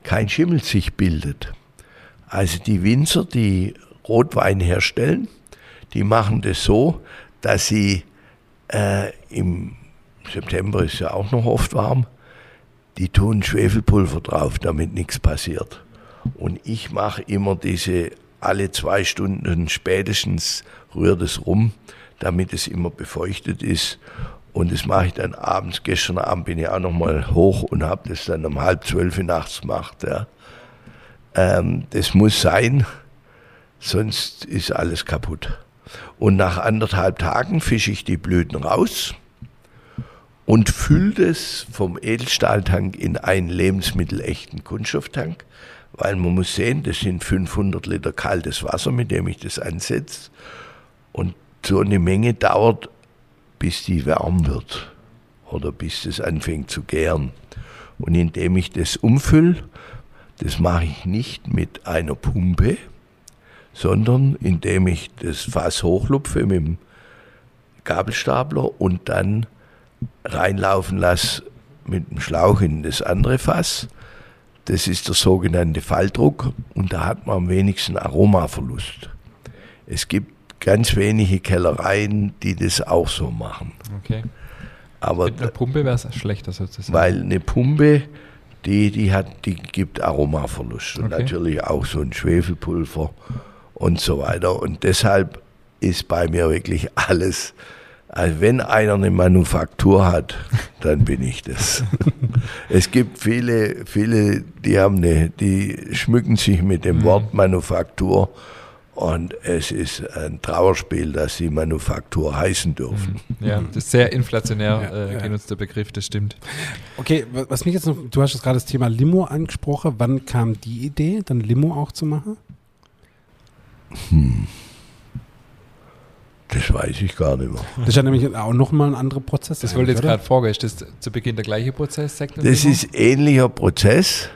kein Schimmel sich bildet. Also die Winzer, die Rotwein herstellen, die machen das so, dass sie äh, im September ist ja auch noch oft warm, die tun Schwefelpulver drauf, damit nichts passiert. Und ich mache immer diese alle zwei Stunden spätestens rührt es rum, damit es immer befeuchtet ist. Und das mache ich dann abends. Gestern Abend bin ich auch noch mal hoch und habe das dann um halb zwölf nachts gemacht. Ja. Ähm, das muss sein, sonst ist alles kaputt. Und nach anderthalb Tagen fische ich die Blüten raus und fülle das vom Edelstahltank in einen lebensmittelechten Kunststofftank, weil man muss sehen, das sind 500 Liter kaltes Wasser, mit dem ich das ansetze. Und so eine Menge dauert, bis die warm wird oder bis das anfängt zu gären. Und indem ich das umfülle, das mache ich nicht mit einer Pumpe, sondern indem ich das Fass hochlupfe mit dem Gabelstapler und dann reinlaufen lasse mit dem Schlauch in das andere Fass. Das ist der sogenannte Falldruck und da hat man am wenigsten Aromaverlust. Es gibt ganz wenige Kellereien, die das auch so machen. Okay. Aber Mit einer Pumpe wäre es schlechter sozusagen. weil eine Pumpe, die, die, hat, die gibt Aromaverlust und Okay. natürlich auch so ein Schwefelpulver und so weiter. Und deshalb ist bei mir wirklich alles, also wenn einer eine Manufaktur hat, dann bin ich das. es gibt viele, viele, die haben eine, die schmücken sich mit dem Wort Manufaktur und es ist ein Trauerspiel, dass sie Manufaktur heißen dürfen. ja, das ist sehr inflationär äh, ja. genutzter Begriff, das stimmt. Okay, wa- was mich jetzt noch, du hast jetzt gerade das Thema Limo angesprochen. Wann kam die Idee, dann Limo auch zu machen? Das weiß ich gar nicht mehr. Das ist ja nämlich auch nochmal ein anderer Prozess. Das wollte ich jetzt gerade fragen. Ist das zu Beginn der gleiche Prozess? Und Das ist ähnlicher Prozess.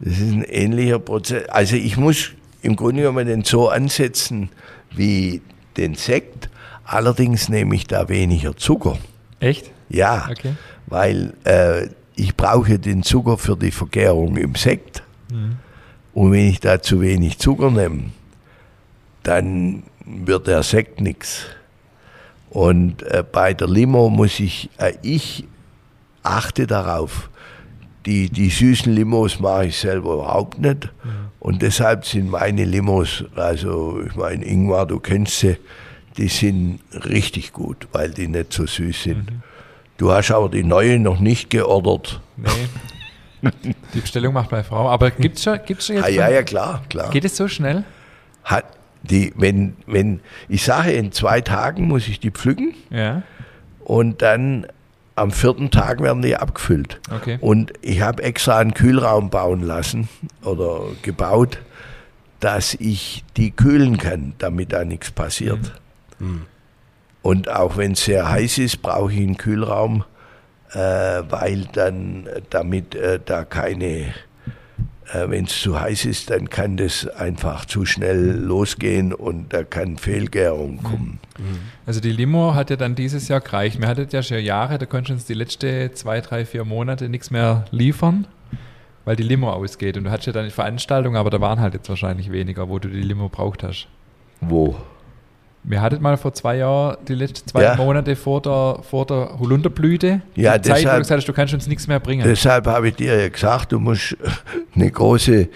Das ist ein ähnlicher Prozess. Also ich muss im Grunde genommen den so ansetzen wie den Sekt. Allerdings nehme ich da weniger Zucker. Echt? Ja, Okay. weil äh, ich brauche den Zucker für die Vergärung im Sekt. Und wenn ich da zu wenig Zucker nehme, dann wird der Sekt nichts. Und äh, bei der Limo muss ich, äh, ich achte darauf, die, die süßen Limos mache ich selber überhaupt nicht. Und deshalb sind meine Limos, also ich meine, Ingmar, du kennst sie, die sind richtig gut, weil die nicht so süß sind. Du hast aber die neue noch nicht geordert. Nee. Die Bestellung macht meine Frau. Aber gibt es schon, gibt's schon jetzt. Ah, ja, ja, klar, klar. Geht es so schnell? Hat die, wenn, wenn, ich sage, in zwei Tagen muss ich die pflücken Ja. und dann am vierten Tag werden die abgefüllt. Okay. Und ich habe extra einen Kühlraum bauen lassen oder gebaut, dass ich die kühlen kann, damit da nichts passiert. Und auch wenn es sehr heiß ist, brauche ich einen Kühlraum, weil dann äh, damit äh, da keine, äh, wenn es zu heiß ist, dann kann das einfach zu schnell losgehen und da kann Fehlgärung kommen. Also die Limo hat ja dann dieses Jahr gereicht. Wir hatten ja schon Jahre, da konnten uns die letzten zwei, drei, vier Monate nichts mehr liefern, weil die Limo ausgeht. Und du hattest ja dann Veranstaltungen, aber da waren halt jetzt wahrscheinlich weniger, wo du die Limo braucht hast. Wo? Wir hatten mal vor zwei Jahren die letzten zwei Ja. Monate vor der, vor der Holunderblüte. Ja, die Zeit, wo du deshalb- gesagt hast, du kannst uns nichts mehr bringen. Deshalb habe ich dir ja gesagt, du musst eine große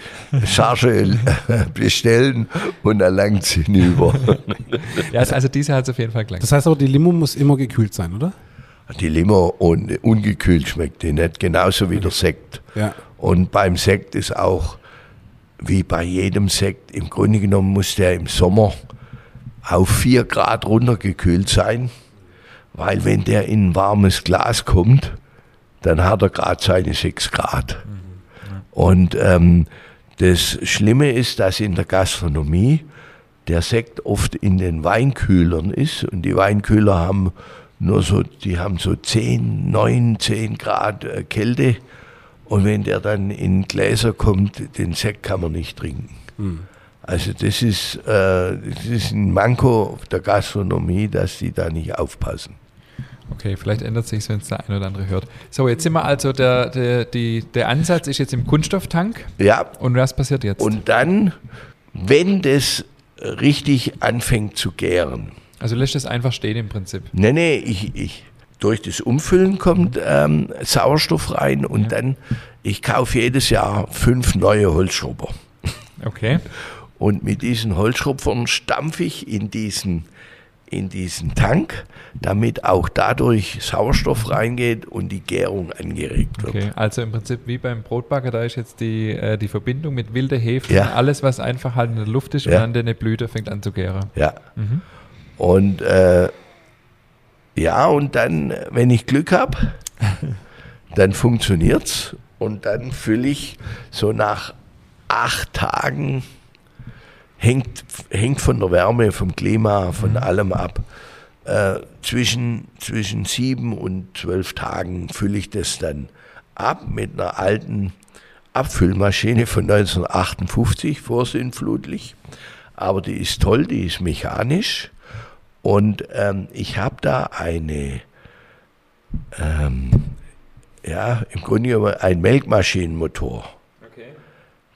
Charge bestellen und dann langt sie hinüber. ja, also diese hat es auf jeden Fall gelangt. Das heißt aber, die Limo muss immer gekühlt sein, oder? Die Limo und ungekühlt schmeckt die nicht, genauso wie der Sekt. Ja. Und beim Sekt ist auch, wie bei jedem Sekt, im Grunde genommen muss der im Sommer auf 4 Grad runtergekühlt sein, weil wenn der in ein warmes Glas kommt, dann hat er gerade seine 6 Grad. Und ähm, das Schlimme ist, dass in der Gastronomie der Sekt oft in den Weinkühlern ist und die Weinkühler haben nur so, die haben so 10, 9, 10 Grad äh, Kälte und wenn der dann in Gläser kommt, den Sekt kann man nicht trinken. Also das ist, äh, das ist ein Manko der Gastronomie, dass die da nicht aufpassen. Okay, vielleicht ändert sich wenn es der ein oder andere hört. So, jetzt sind wir also, der, der, die, der Ansatz ist jetzt im Kunststofftank. Ja, Und was passiert jetzt? und dann, wenn das richtig anfängt zu gären, also lässt es einfach stehen im Prinzip. Nee, nee, ich, ich, durch das Umfüllen kommt ähm, Sauerstoff rein und Ja. dann, ich kaufe jedes Jahr fünf neue Holzschrubber. Okay. Und mit diesen Holzschrubbern stampfe ich in diesen, in diesen Tank, damit auch dadurch Sauerstoff reingeht und die Gärung angeregt wird. Okay, also im Prinzip wie beim Brotbacker, da ist jetzt die, äh, die Verbindung mit wilder Hefe, Ja. alles, was einfach halt in der Luft ist Ja. und dann eine Blüte fängt an zu gären. Ja. Mhm. Und äh, ja, und dann, wenn ich Glück habe, dann funktioniert's und dann fülle ich so nach acht Tagen, hängt, hängt von der Wärme, vom Klima, von allem ab. Äh, zwischen, zwischen sieben und zwölf Tagen fülle ich das dann ab mit einer alten Abfüllmaschine von 1958, vorsinnflutlich. Aber die ist toll, die ist mechanisch. Und ähm, ich habe da eine, ähm, ja, im Grunde genommen ein Melkmaschinenmotor, Okay.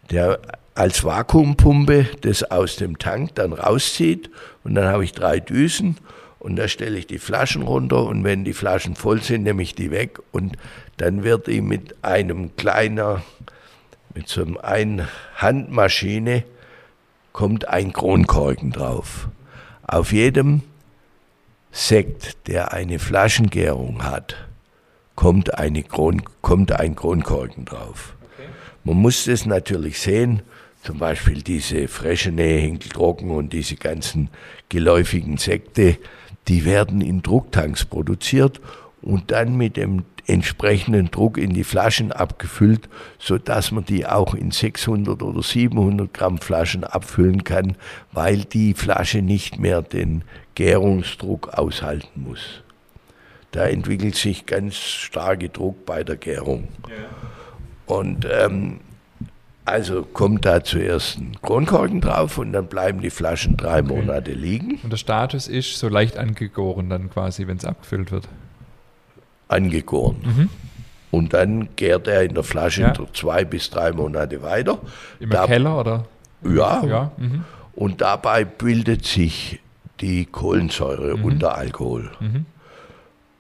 der als Vakuumpumpe das aus dem Tank dann rauszieht. Und dann habe ich drei Düsen und da stelle ich die Flaschen runter und wenn die Flaschen voll sind, nehme ich die weg und dann wird die mit einem kleiner, mit so einem ein Handmaschine kommt ein Kronkorken drauf. Auf jedem Sekt, der eine Flaschengärung hat, kommt, eine Kron, kommt ein Kronkorken drauf. Man muss das natürlich sehen, zum Beispiel diese Freschene, Hinkeltrocken und diese ganzen geläufigen Sekte, die werden in Drucktanks produziert und dann mit dem entsprechenden Druck in die Flaschen abgefüllt, sodass man die auch in 600 oder 700 Gramm Flaschen abfüllen kann, weil die Flasche nicht mehr den Gärungsdruck aushalten muss. Da entwickelt sich ganz starke Druck bei der Gärung. Und ähm, also kommt da zuerst ein Kronkorken drauf und dann bleiben die Flaschen drei Monate liegen, Und der Status ist so leicht angegoren dann quasi, wenn es abgefüllt wird. angegoren. Und dann gärt er in der Flasche Ja. zwei bis drei Monate weiter. Im Da- Keller oder? Ja, Ja. Mhm. und dabei bildet sich die Kohlensäure unter Alkohol.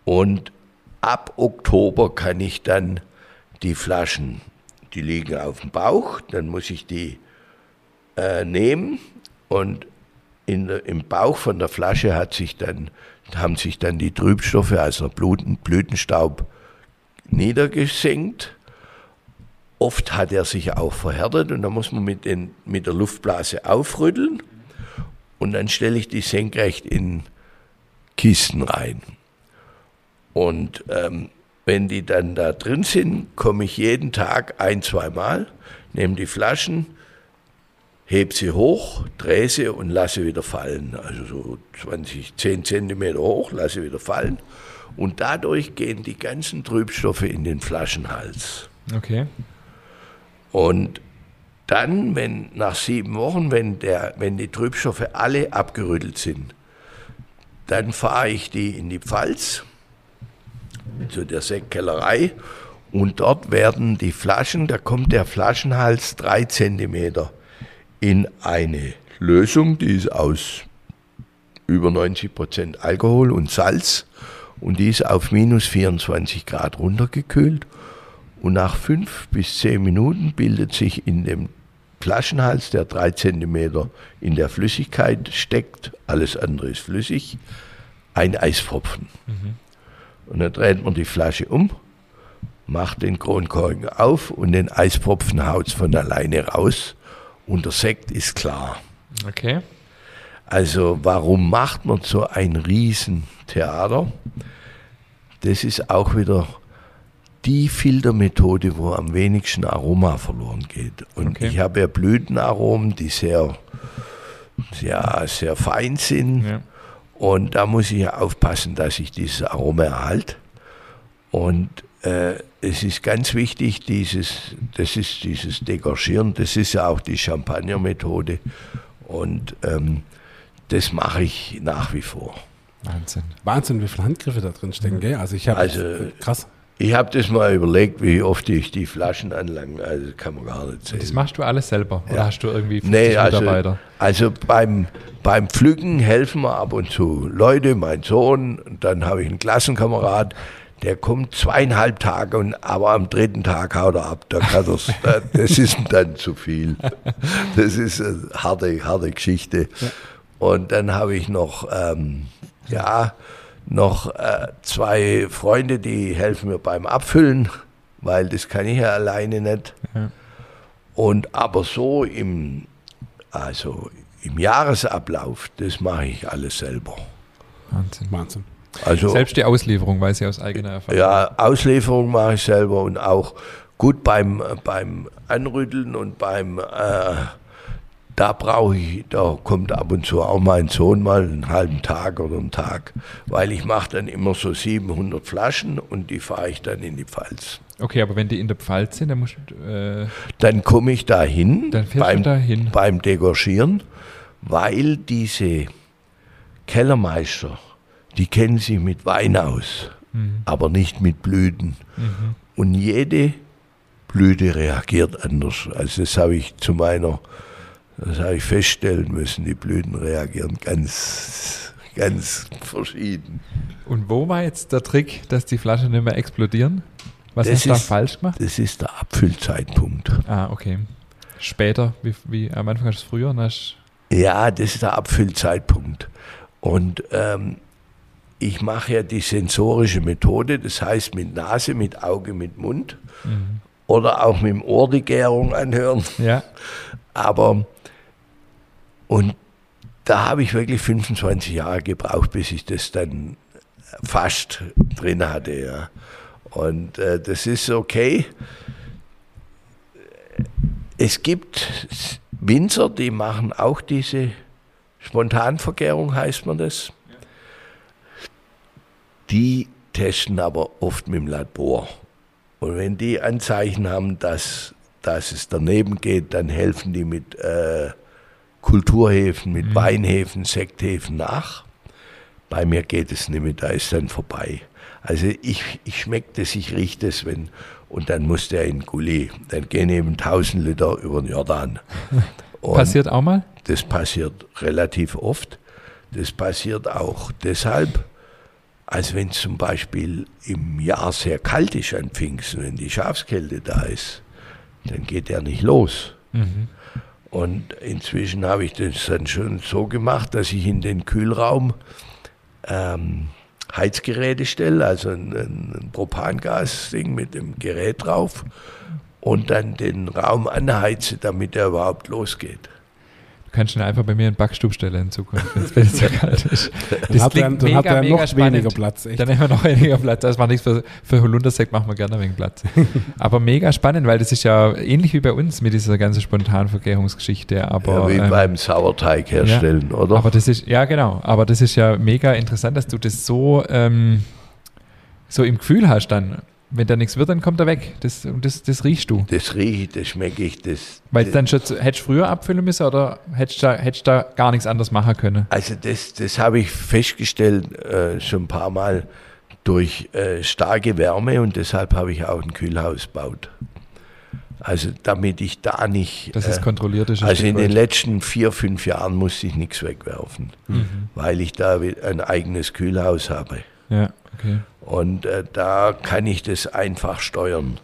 Und ab Oktober kann ich dann die Flaschen, die liegen auf dem Bauch, dann muss ich die äh, nehmen und in im Bauch von der Flasche hat sich dann, haben sich dann die Trübstoffe, also Bluten, Blütenstaub, niedergesenkt. Oft hat er sich auch verhärtet und da muss man mit, den, mit der Luftblase aufrütteln und dann stelle ich die senkrecht in Kisten rein. Und ähm, wenn die dann da drin sind, komme ich jeden Tag ein, zweimal, nehme die Flaschen, heb sie hoch, drehe sie und lasse wieder fallen. Also so 20, 10 Zentimeter hoch, lasse wieder fallen. Und dadurch gehen die ganzen Trübstoffe in den Flaschenhals. Okay. Und dann, wenn nach sieben Wochen, wenn, der, wenn die Trübstoffe alle abgerüttelt sind, dann fahre ich die in die Pfalz zu der Sektkellerei und dort werden die Flaschen, da kommt der Flaschenhals drei Zentimeter in eine Lösung, die ist aus über 90 Prozent Alkohol und Salz. Und die ist auf minus 24 Grad runtergekühlt. Und nach fünf bis zehn Minuten bildet sich in dem Flaschenhals, der drei Zentimeter in der Flüssigkeit steckt, alles andere ist flüssig, ein Eispropfen. Und dann dreht man die Flasche um, macht den Kronkorken auf und den Eispropfen haut von alleine raus und der Sekt ist klar. Okay. Also warum macht man so ein Riesentheater? Das ist auch wieder die Filtermethode, wo am wenigsten Aroma verloren geht. Und Okay. ich habe ja Blütenaromen, die sehr, ja, sehr fein sind. Ja. Und da muss ich ja aufpassen, dass ich dieses Aroma erhalte. Und äh, es ist ganz wichtig, dieses, das ist dieses Degorgieren, das ist ja auch die Champagner-Methode. Und ähm, das mache ich nach wie vor. Wahnsinn. Wahnsinn, wie viele Handgriffe da drin stecken, gell? Also ich habe Also- krass. Ich habe das mal überlegt, wie oft ich die Flaschen anlange. Also das kann man gar nicht sehen. Das machst du alles selber? Oder Ja. hast du irgendwie 50 Nee, also, Mitarbeiter? also beim, beim Pflücken helfen wir ab und zu Leute, mein Sohn, dann habe ich einen Klassenkamerad, der kommt zweieinhalb Tage, und, aber am dritten Tag haut er ab. Da kann er's, das ist dann zu viel. Das ist eine harte, harte Geschichte. Und dann habe ich noch, ähm, ja, noch äh, zwei Freunde, die helfen mir beim Abfüllen, weil das kann ich ja alleine nicht. Ja. Und aber so im, also im Jahresablauf, das mache ich alles selber. Wahnsinn. Wahnsinn. Also Selbst die Auslieferung weiß ich aus eigener Erfahrung. ja, Auslieferung mache ich selber und auch gut beim, beim Anrütteln und beim, äh, da brauche ich, da kommt ab und zu auch mein Sohn mal einen halben Tag oder einen Tag, weil ich mache dann immer so 700 Flaschen und die fahre ich dann in die Pfalz. Okay, aber wenn die in der Pfalz sind, dann musst du. Äh, Dann komme ich da hin beim, dahin. beim Degorgieren, weil diese Kellermeister, die kennen sich mit Wein aus, Mhm. aber nicht mit Blüten. Und jede Blüte reagiert anders. Also das habe ich zu meiner, das habe ich feststellen müssen, die Blüten reagieren ganz, ganz verschieden. Und wo war jetzt der Trick, dass die Flaschen nicht mehr explodieren? Was Das hast du da falsch gemacht? Das ist der Abfüllzeitpunkt. Ah, okay. Später, wie, wie am Anfang hast du es früher? hast- Ja, das ist der Abfüllzeitpunkt. Und ähm, ich mache ja die sensorische Methode, das heißt mit Nase, mit Auge, mit Mund Mhm. oder auch mit dem Ohr die Gärung anhören. Ja, Aber, und da habe ich wirklich 25 Jahre gebraucht, bis ich das dann fast drin hatte. Ja. Und äh, das ist okay. Es gibt Winzer, die machen auch diese Spontanvergärung, heißt man das. Die testen aber oft mit dem Labor. Und wenn die Anzeichen haben, dass, dass es daneben geht, dann helfen die mit äh, Kulturhefen, mit Weinhefen, Sekthäfen nach. Bei mir geht es nicht mehr, da ist dann vorbei. Also ich, ich schmecke das, ich rieche das, wenn, und dann muss der in Gully. Dann gehen eben 1000 Liter über den Jordan. Und passiert auch mal? das passiert relativ oft. Das passiert auch deshalb, als wenn es zum Beispiel im Jahr sehr kalt ist an Pfingsten, wenn die Schafskälte da ist, dann geht er nicht los. Mhm. Und inzwischen habe ich das dann schon so gemacht, dass ich in den Kühlraum ähm, Heizgeräte stelle, also ein, ein Propangas-Ding mit dem Gerät drauf und dann den Raum anheize, damit er überhaupt losgeht. Du kannst ihn einfach bei mir in den Backstub stellen in Zukunft, wenn es so kalt ist. Dann hat er, dann hat er noch weniger Platz. Echt. Dann haben wir noch weniger Platz. Das macht nichts für, für Holundersekt, machen wir gerne wegen Platz. Aber mega spannend, weil das ist ja ähnlich wie bei uns mit dieser ganzen Spontanvergärungsgeschichte. Aber, ja, wie ähm, beim Sauerteig herstellen, oder? aber das ist, ja genau, aber das ist ja mega interessant, dass du das so, ähm, so im Gefühl hast dann. Wenn da nichts wird, dann kommt er weg. Das, das, das riechst du. das rieche ich, das schmecke ich, das. Weil dann schon, hättest du früher abfüllen müssen oder hättest du da, hättest da gar nichts anderes machen können? Also das, das habe ich festgestellt äh, schon ein paar Mal durch äh, starke Wärme und deshalb habe ich auch ein Kühlhaus gebaut. Also damit ich da nicht. Dass es äh, kontrolliert ist. also in den letzten vier, fünf Jahren musste ich nichts wegwerfen, Mhm. weil ich da ein eigenes Kühlhaus habe. Ja, okay. Und äh, da kann ich das einfach steuern.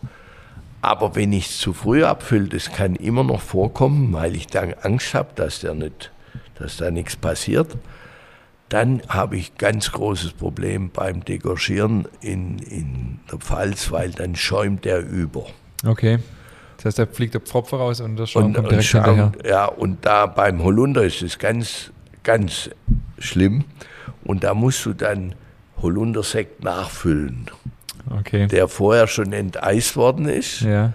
Aber wenn ich es zu früh abfülle, das kann immer noch vorkommen, weil ich dann Angst habe, dass, der nicht, dass da nichts passiert. Dann habe ich ganz großes Problem beim Degorgieren in, in der Pfalz, weil dann schäumt der über. Okay. Das heißt, da fliegt der Pfropfer raus und der Schaum Und, kommt und, direkt hinterher. Schaum, ja, und da beim Holunder ist es ganz, ganz schlimm. Und da musst du dann Holundersekt nachfüllen. Okay. der vorher schon enteist worden ist. Ja.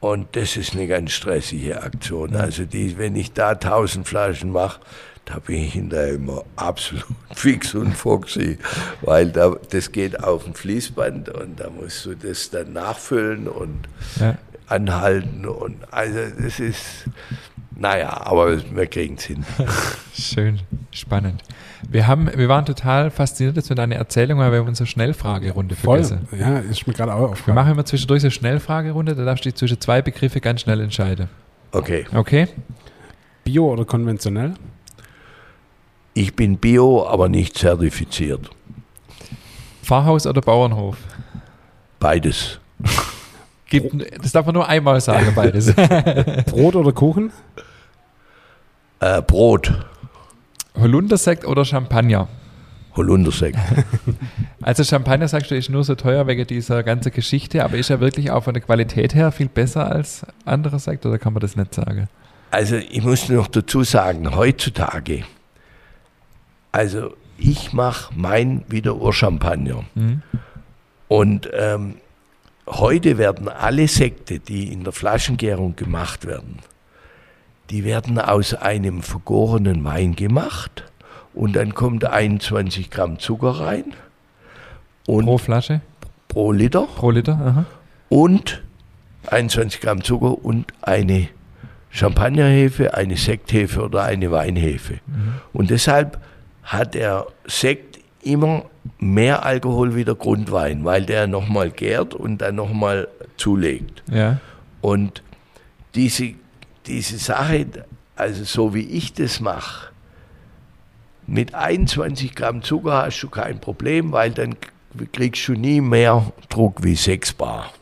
Und das ist eine ganz stressige Aktion. Also die, wenn ich da 1000 Flaschen mache, da bin ich hinterher immer absolut fix und foxy, weil da, das geht auf dem Fließband und da musst du das dann nachfüllen und ja. anhalten und also das ist, naja, aber wir kriegen es hin. Schön, spannend. Wir, haben, wir waren total fasziniert jetzt mit deiner Erzählung, weil wir haben unsere Schnellfragerunde Voll. vergessen. Ja, ist mir gerade auch Wir aufgefallen. machen immer zwischendurch so eine Schnellfragerunde, da darfst du dich zwischen zwei Begriffe ganz schnell entscheiden. Okay, Okay? Bio oder konventionell? ich bin Bio, aber nicht zertifiziert. Pfarrhaus oder Bauernhof? Beides. Gibt, das darf man nur einmal sagen, beides. Brot oder Kuchen? Äh, Brot, Holundersekt oder Champagner? Holundersekt. Also Champagner, sagst du, ist nur so teuer wegen dieser ganzen Geschichte, aber ist er wirklich auch von der Qualität her viel besser als andere Sekt oder kann man das nicht sagen? Also ich muss noch dazu sagen, heutzutage, also ich mache mein wieder Urchampagner. Mhm. Und ähm, heute werden alle Sekte, die in der Flaschengärung gemacht werden, die werden aus einem vergorenen Wein gemacht und dann kommt 21 Gramm Zucker rein und Pro Flasche? pro Liter Pro Liter? Aha. und 21 Gramm Zucker und eine Champagnerhefe, eine Sekthefe oder eine Weinhefe. Und deshalb hat der Sekt immer mehr Alkohol wie der Grundwein, weil der nochmal gärt und dann nochmal zulegt. Ja. Und diese, diese Sache, also so wie ich das mache, mit 21 Gramm Zucker hast du kein Problem, weil dann kriegst du nie mehr Druck wie 6 Bar.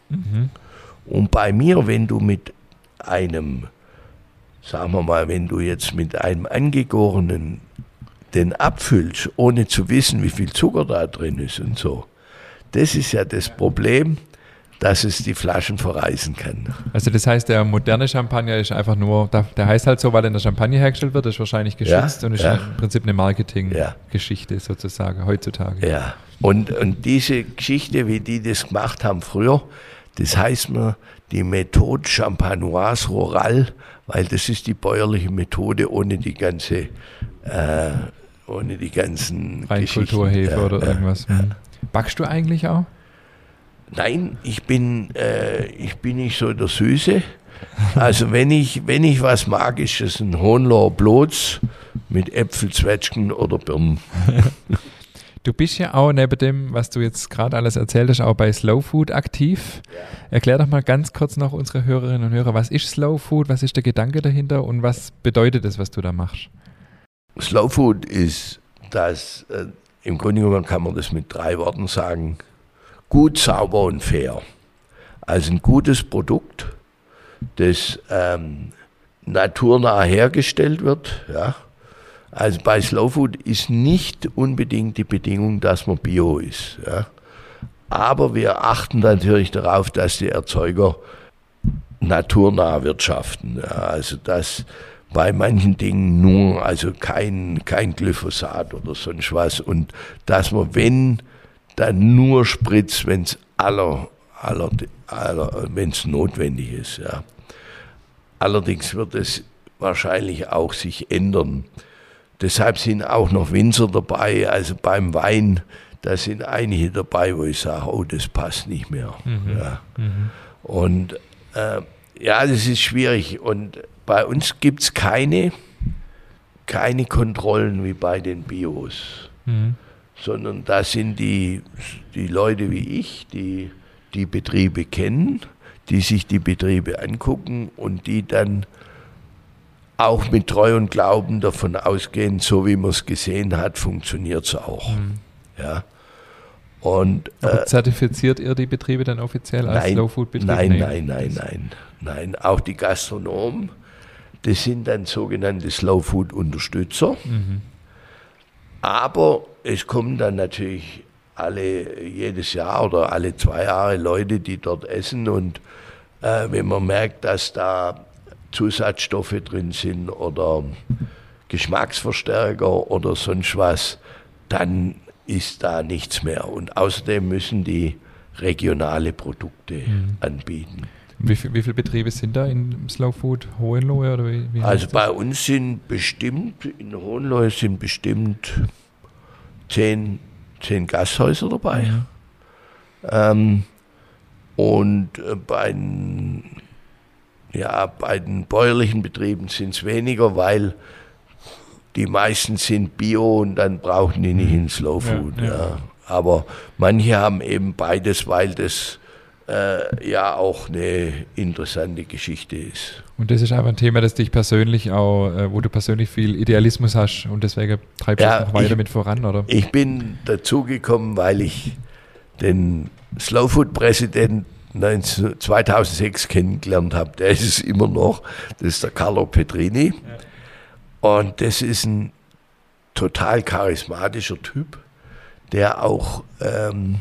Und bei mir, wenn du mit einem, sagen wir mal, wenn du jetzt mit einem angegorenen den abfüllst, ohne zu wissen, wie viel Zucker da drin ist und so, das ist ja das Problem, dass es die Flaschen verreißen kann. Also das heißt, der moderne Champagner ist einfach nur, der, heißt halt so, weil in der Champagne hergestellt wird, ist wahrscheinlich geschützt Ja, und ist ja. im Prinzip eine Ja. Marketinggeschichte sozusagen heutzutage. Ja. Und, und diese Geschichte, wie die das gemacht haben früher, das heißt mir die Methode Champanoise Rural, weil das ist die bäuerliche Methode ohne die ganze, äh, ohne die ganzen Reinkulturhefe. Ja, oder ja. irgendwas. Mhm. Backst du eigentlich auch? Nein, ich bin, äh, ich bin nicht so der Süße. Also wenn ich, wenn ich was mag, ist es ein Hohenloher Blotz mit Äpfel, Zwetschgen oder Birnen. Du bist ja auch neben dem, was du jetzt gerade alles erzählt hast, auch bei Slow Food aktiv. Erklär doch mal ganz kurz noch unsere Hörerinnen und Hörer, was ist Slow Food, was ist der Gedanke dahinter und was bedeutet es, was du da machst? Slow Food ist das, äh, im Grunde genommen kann man das mit drei Worten sagen, gut, sauber und fair. Also ein gutes Produkt, das ähm, naturnah hergestellt wird. Ja. Also bei Slow Food ist nicht unbedingt die Bedingung, dass man bio ist. Ja. Aber wir achten natürlich darauf, dass die Erzeuger naturnah wirtschaften. Ja. Also dass bei manchen Dingen nur, also kein, kein Glyphosat oder sonst was. Und dass man, wenn, dann nur spritzt, wenn es aller, aller, aller, wenn es notwendig ist. Ja. Allerdings wird es wahrscheinlich auch sich ändern. Deshalb sind auch noch Winzer dabei, also beim Wein, da sind einige dabei, wo ich sage, oh, das passt nicht mehr. Ja. Und äh, ja, das ist schwierig. Und bei uns gibt es keine, keine Kontrollen wie bei den Bios, Mhm. sondern da sind die, die Leute wie ich, die die Betriebe kennen, die sich die Betriebe angucken und die dann auch mit Treu und Glauben davon ausgehen, so wie man es gesehen hat, funktioniert es auch. Ja. Und Aber äh, zertifiziert ihr die Betriebe dann offiziell als Slow Food Betrieb? nein, nein, nein, nein, nein. Auch die Gastronomen, das sind dann sogenannte Slow Food Unterstützer. Mhm. Aber es kommen dann natürlich alle jedes Jahr oder alle zwei Jahre Leute, die dort essen und äh, wenn man merkt, dass da Zusatzstoffe drin sind oder Geschmacksverstärker oder sonst was, dann ist da nichts mehr. Und außerdem müssen die regionale Produkte Mhm. anbieten. Wie, viel, wie viele Betriebe sind da in Slow Food Hohenlohe? Oder wie, wie Also bei uns sind bestimmt, in Hohenlohe sind bestimmt zehn, zehn Gasthäuser dabei. Mhm. Ähm, und äh, bei den, ja, bei den bäuerlichen Betrieben sind es weniger, weil die meisten sind Bio und dann brauchen die nicht in Slow Ja, Food. ja. Ja, Aber manche haben eben beides, weil das äh, ja auch eine interessante Geschichte ist. Und das ist einfach ein Thema, das dich persönlich auch, äh, wo du persönlich viel Idealismus hast und deswegen treibst du Ja, es noch weiter ich- mit voran, oder? Ich bin dazugekommen, weil ich den Slow Food Präsidenten 19 2006 kennengelernt habe. Der ist es immer noch. Das ist der Carlo Petrini. Und das ist ein total charismatischer Typ, der auch ähm,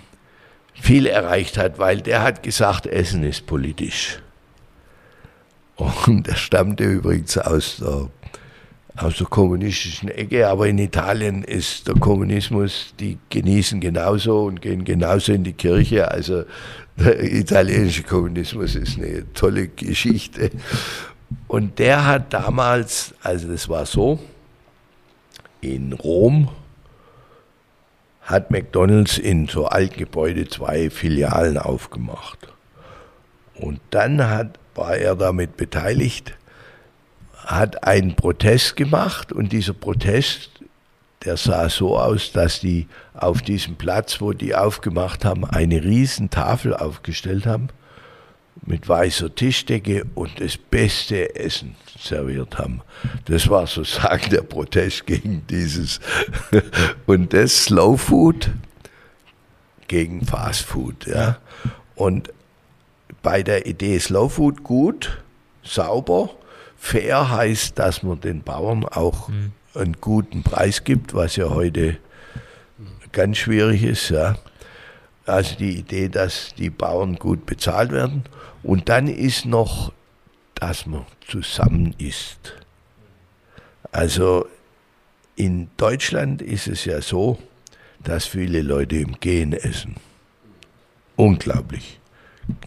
viel erreicht hat, weil der hat gesagt, Essen ist politisch. Und der stammte übrigens aus der aus der kommunistischen Ecke, aber in Italien ist der Kommunismus, die genießen genauso und gehen genauso in die Kirche. Also der italienische Kommunismus ist eine tolle Geschichte. Und der hat damals, also das war so, in Rom hat McDonald's in so alten Gebäude zwei Filialen aufgemacht. Und dann hat, war er damit beteiligt, hat einen Protest gemacht und dieser Protest, der sah so aus, dass die auf diesem Platz, wo die aufgemacht haben, eine riesen Tafel aufgestellt haben mit weißer Tischdecke und das beste Essen serviert haben. Das war sozusagen der Protest gegen dieses. Und das Slow Food gegen Fast Food. Ja. Und bei der Idee Slow Food gut, sauber, fair heißt, dass man den Bauern auch einen guten Preis gibt, was ja heute ganz schwierig ist. Ja. Also die Idee, dass die Bauern gut bezahlt werden. Und dann ist noch, dass man zusammen isst. Also in Deutschland ist es ja so, dass viele Leute im Gehen essen. Unglaublich.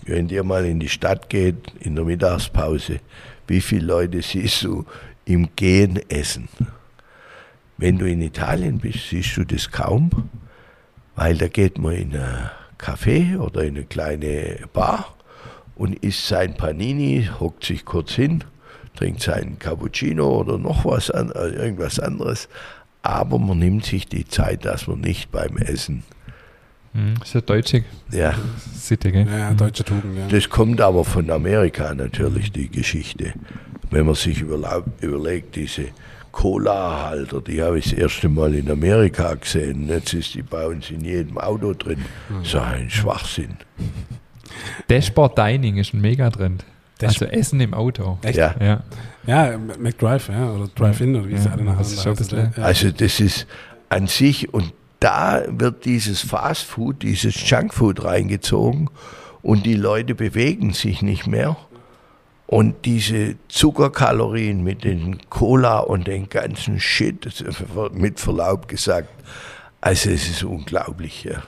Wenn ihr mal in die Stadt geht, in der Mittagspause, wie viele Leute siehst du im Gehen essen? Wenn du in Italien bist, siehst du das kaum, weil da geht man in ein Café oder in eine kleine Bar und isst sein Panini, hockt sich kurz hin, trinkt seinen Cappuccino oder noch was an, äh, irgendwas anderes, aber man nimmt sich die Zeit, dass man nicht beim Essen. Mhm. Das ist ja deutsche Ja, Sitte, gell? Ja, ja, deutsche Tugend, ja. das kommt aber von Amerika natürlich, die Geschichte. Wenn man sich überlegt, diese Cola-Halter, die habe ich das erste Mal in Amerika gesehen. Jetzt ist die bei uns in jedem Auto drin. So ein Schwachsinn. Dashboard Dining ist ein Megatrend. Dash- Also Essen im Auto. Echt? Ja. Ja. Ja, McDrive, ja, oder Drive-In, oder wie es Ja, alle nachher das ist ja. Also das ist an sich und da wird dieses Fast Food, dieses Junkfood reingezogen und die Leute bewegen sich nicht mehr. Und diese Zuckerkalorien mit den Cola und den ganzen Shit, mit Verlaub gesagt, also es ist unglaublich. Ja.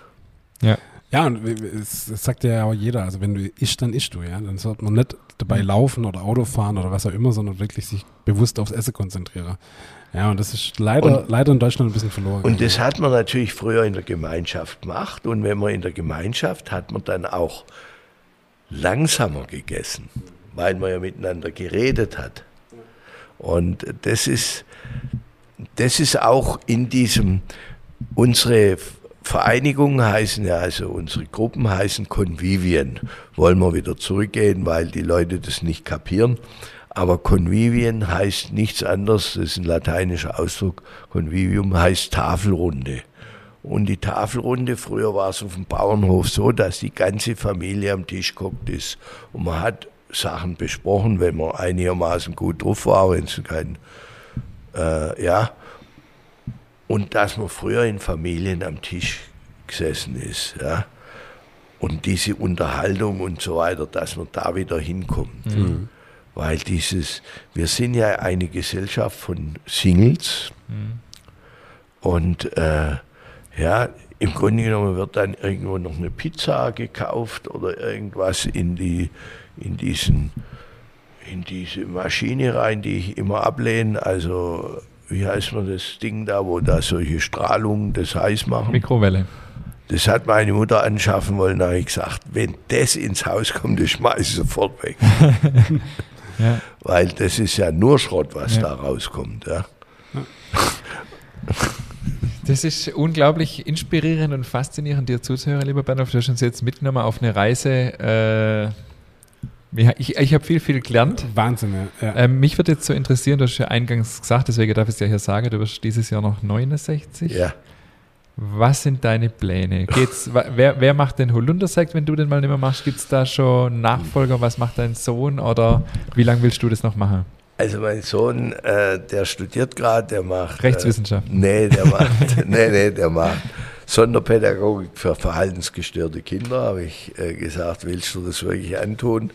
Ja. Ja, und es, es sagt ja auch jeder, also wenn du ischst, dann ischst du, ja. Dann sollte man nicht dabei laufen oder Auto fahren oder was auch immer, sondern wirklich sich bewusst aufs Essen konzentrieren. Ja, und das ist leider, Und- leider in Deutschland ein bisschen verloren. Und das hat man natürlich früher in der Gemeinschaft gemacht. Und wenn man in der Gemeinschaft hat man dann auch langsamer gegessen, weil man ja miteinander geredet hat. Und das ist, das ist auch in diesem, unsere Vereinigungen heißen ja, also unsere Gruppen heißen Convivien. Wollen wir wieder zurückgehen, weil die Leute das nicht kapieren. Aber Convivien heißt nichts anderes, das ist ein lateinischer Ausdruck. Convivium heißt Tafelrunde. Und die Tafelrunde, früher war es auf dem Bauernhof so, dass die ganze Familie am Tisch geguckt ist. Und man hat Sachen besprochen, wenn man einigermaßen gut drauf war, wenn es kein, äh, ja. Und dass man früher in Familien am Tisch gesessen ist, ja. Und diese Unterhaltung und so weiter, dass man da wieder hinkommt. Weil dieses, wir sind ja eine Gesellschaft von Singles. Und äh, ja, im Grunde genommen wird dann irgendwo noch eine Pizza gekauft oder irgendwas in, die, in, diesen, in diese Maschine rein, die ich immer ablehne. Also, wie heißt man das Ding da, wo da solche Strahlungen das heiß machen? Mikrowelle. Das hat meine Mutter anschaffen wollen. Da habe ich gesagt, wenn das ins Haus kommt, das schmeiße ich sofort weg. ja. Weil das ist ja nur Schrott, was ja. da rauskommt. Ja. Das ist unglaublich inspirierend und faszinierend, dir zuzuhören, lieber Bernhard. Du hast uns jetzt mitgenommen auf eine Reise. Äh, ich, ich habe viel, viel gelernt. Wahnsinn, ja. Ähm, mich würde jetzt so interessieren, du hast ja eingangs gesagt, deswegen darf ich es ja hier sagen, du wirst dieses Jahr noch 69. Ja. Was sind deine Pläne? Geht's, wer, wer macht den Holundersekt, wenn du den mal nicht mehr machst? Gibt es da schon Nachfolger? Was macht dein Sohn? Oder wie lange willst du das noch machen? Also mein Sohn, äh, der studiert gerade, der macht... Rechtswissenschaft. Äh, nee, der macht, nee, nee, der macht Sonderpädagogik für verhaltensgestörte Kinder, habe ich äh, gesagt, willst du das wirklich antun?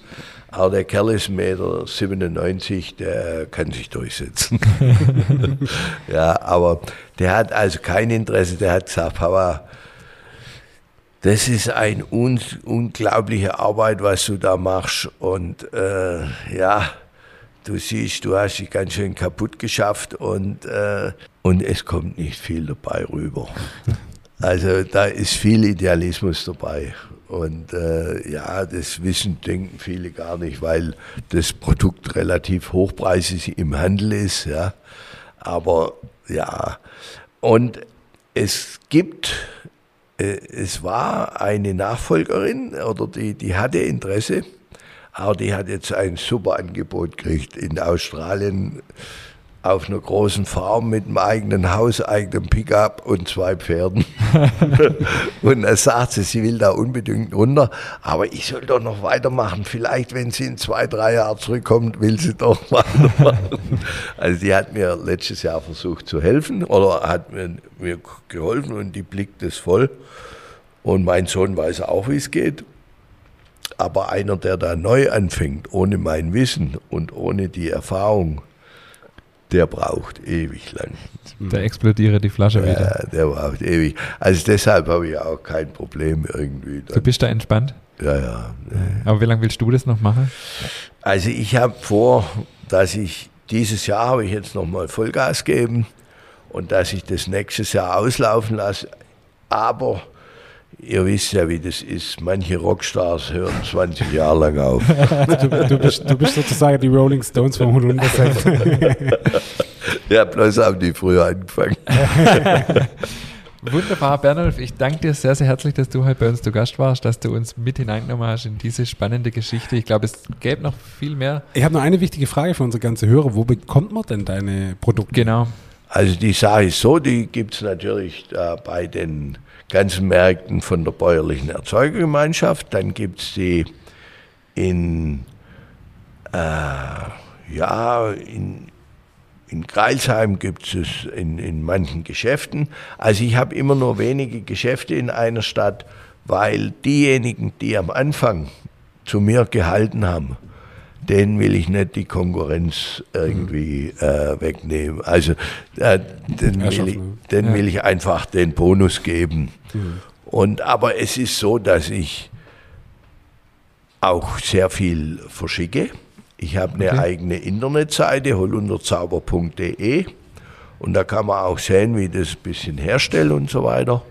Aber der Kerl ist 1,97 Meter, der kann sich durchsetzen. ja, aber der hat also kein Interesse, der hat gesagt, Papa, das ist eine un unglaubliche Arbeit, was du da machst. Und äh, ja, du siehst, du hast dich ganz schön kaputt geschafft und, äh, und es kommt nicht viel dabei rüber. Also da ist viel Idealismus dabei. Und äh, ja, das wissen, denken viele gar nicht, weil das Produkt relativ hochpreisig im Handel ist. Ja. Aber ja, und es gibt, äh, es war eine Nachfolgerin oder die, die hatte Interesse, aber die hat jetzt ein super Angebot gekriegt in Australien auf einer großen Farm mit einem eigenen Haus, eigenem Pickup und zwei Pferden. und da sagt sie, sie will da unbedingt runter, aber ich soll doch noch weitermachen. Vielleicht, wenn sie in zwei, drei Jahren zurückkommt, will sie doch weitermachen. also die hat mir letztes Jahr versucht zu helfen oder hat mir, mir geholfen und die blickt es voll. Und mein Sohn weiß auch, wie es geht. Aber einer, der da neu anfängt, ohne mein Wissen und ohne die Erfahrung, der braucht ewig lang. Der explodiere die Flasche ja, wieder. Der braucht ewig. Also deshalb habe ich auch kein Problem irgendwie. Du bist da entspannt? Ja, ja. Aber wie lange willst du das noch machen? Also ich habe vor, dass ich dieses Jahr habe ich jetzt nochmal Vollgas geben und dass ich das nächstes Jahr auslaufen lasse. Aber Ihr wisst ja, wie das ist. Manche Rockstars hören 20 Jahre lang auf. Du, du, bist, du bist, sozusagen die Rolling Stones vom 100 Ja, bloß haben die früher angefangen. Wunderbar, Bernulf. Ich danke dir sehr, sehr herzlich, dass du heute bei uns zu Gast warst, dass du uns mit hineingenommen hast in diese spannende Geschichte. Ich glaube, es gäbe noch viel mehr. Ich habe noch eine wichtige Frage für unsere ganze Hörer. Wo bekommt man denn deine Produkte? Genau. Also die Sache ist so, die gibt es natürlich äh, bei den ganzen Märkten von der bäuerlichen Erzeugergemeinschaft. Dann gibt es die in, äh, ja, in, in Kreilsheim gibt es in, in manchen Geschäften. Also ich habe immer nur wenige Geschäfte in einer Stadt, weil diejenigen, die am Anfang zu mir gehalten haben, den will ich nicht die Konkurrenz irgendwie äh, wegnehmen. Also äh, den, will ich, den ja. will ich einfach den Bonus geben. Mhm. Und, aber es ist so, dass ich auch sehr viel verschicke. Ich habe eine okay. eigene Internetseite, holunderzauber.de. Und da kann man auch sehen, wie das ein bisschen herstelle und so weiter.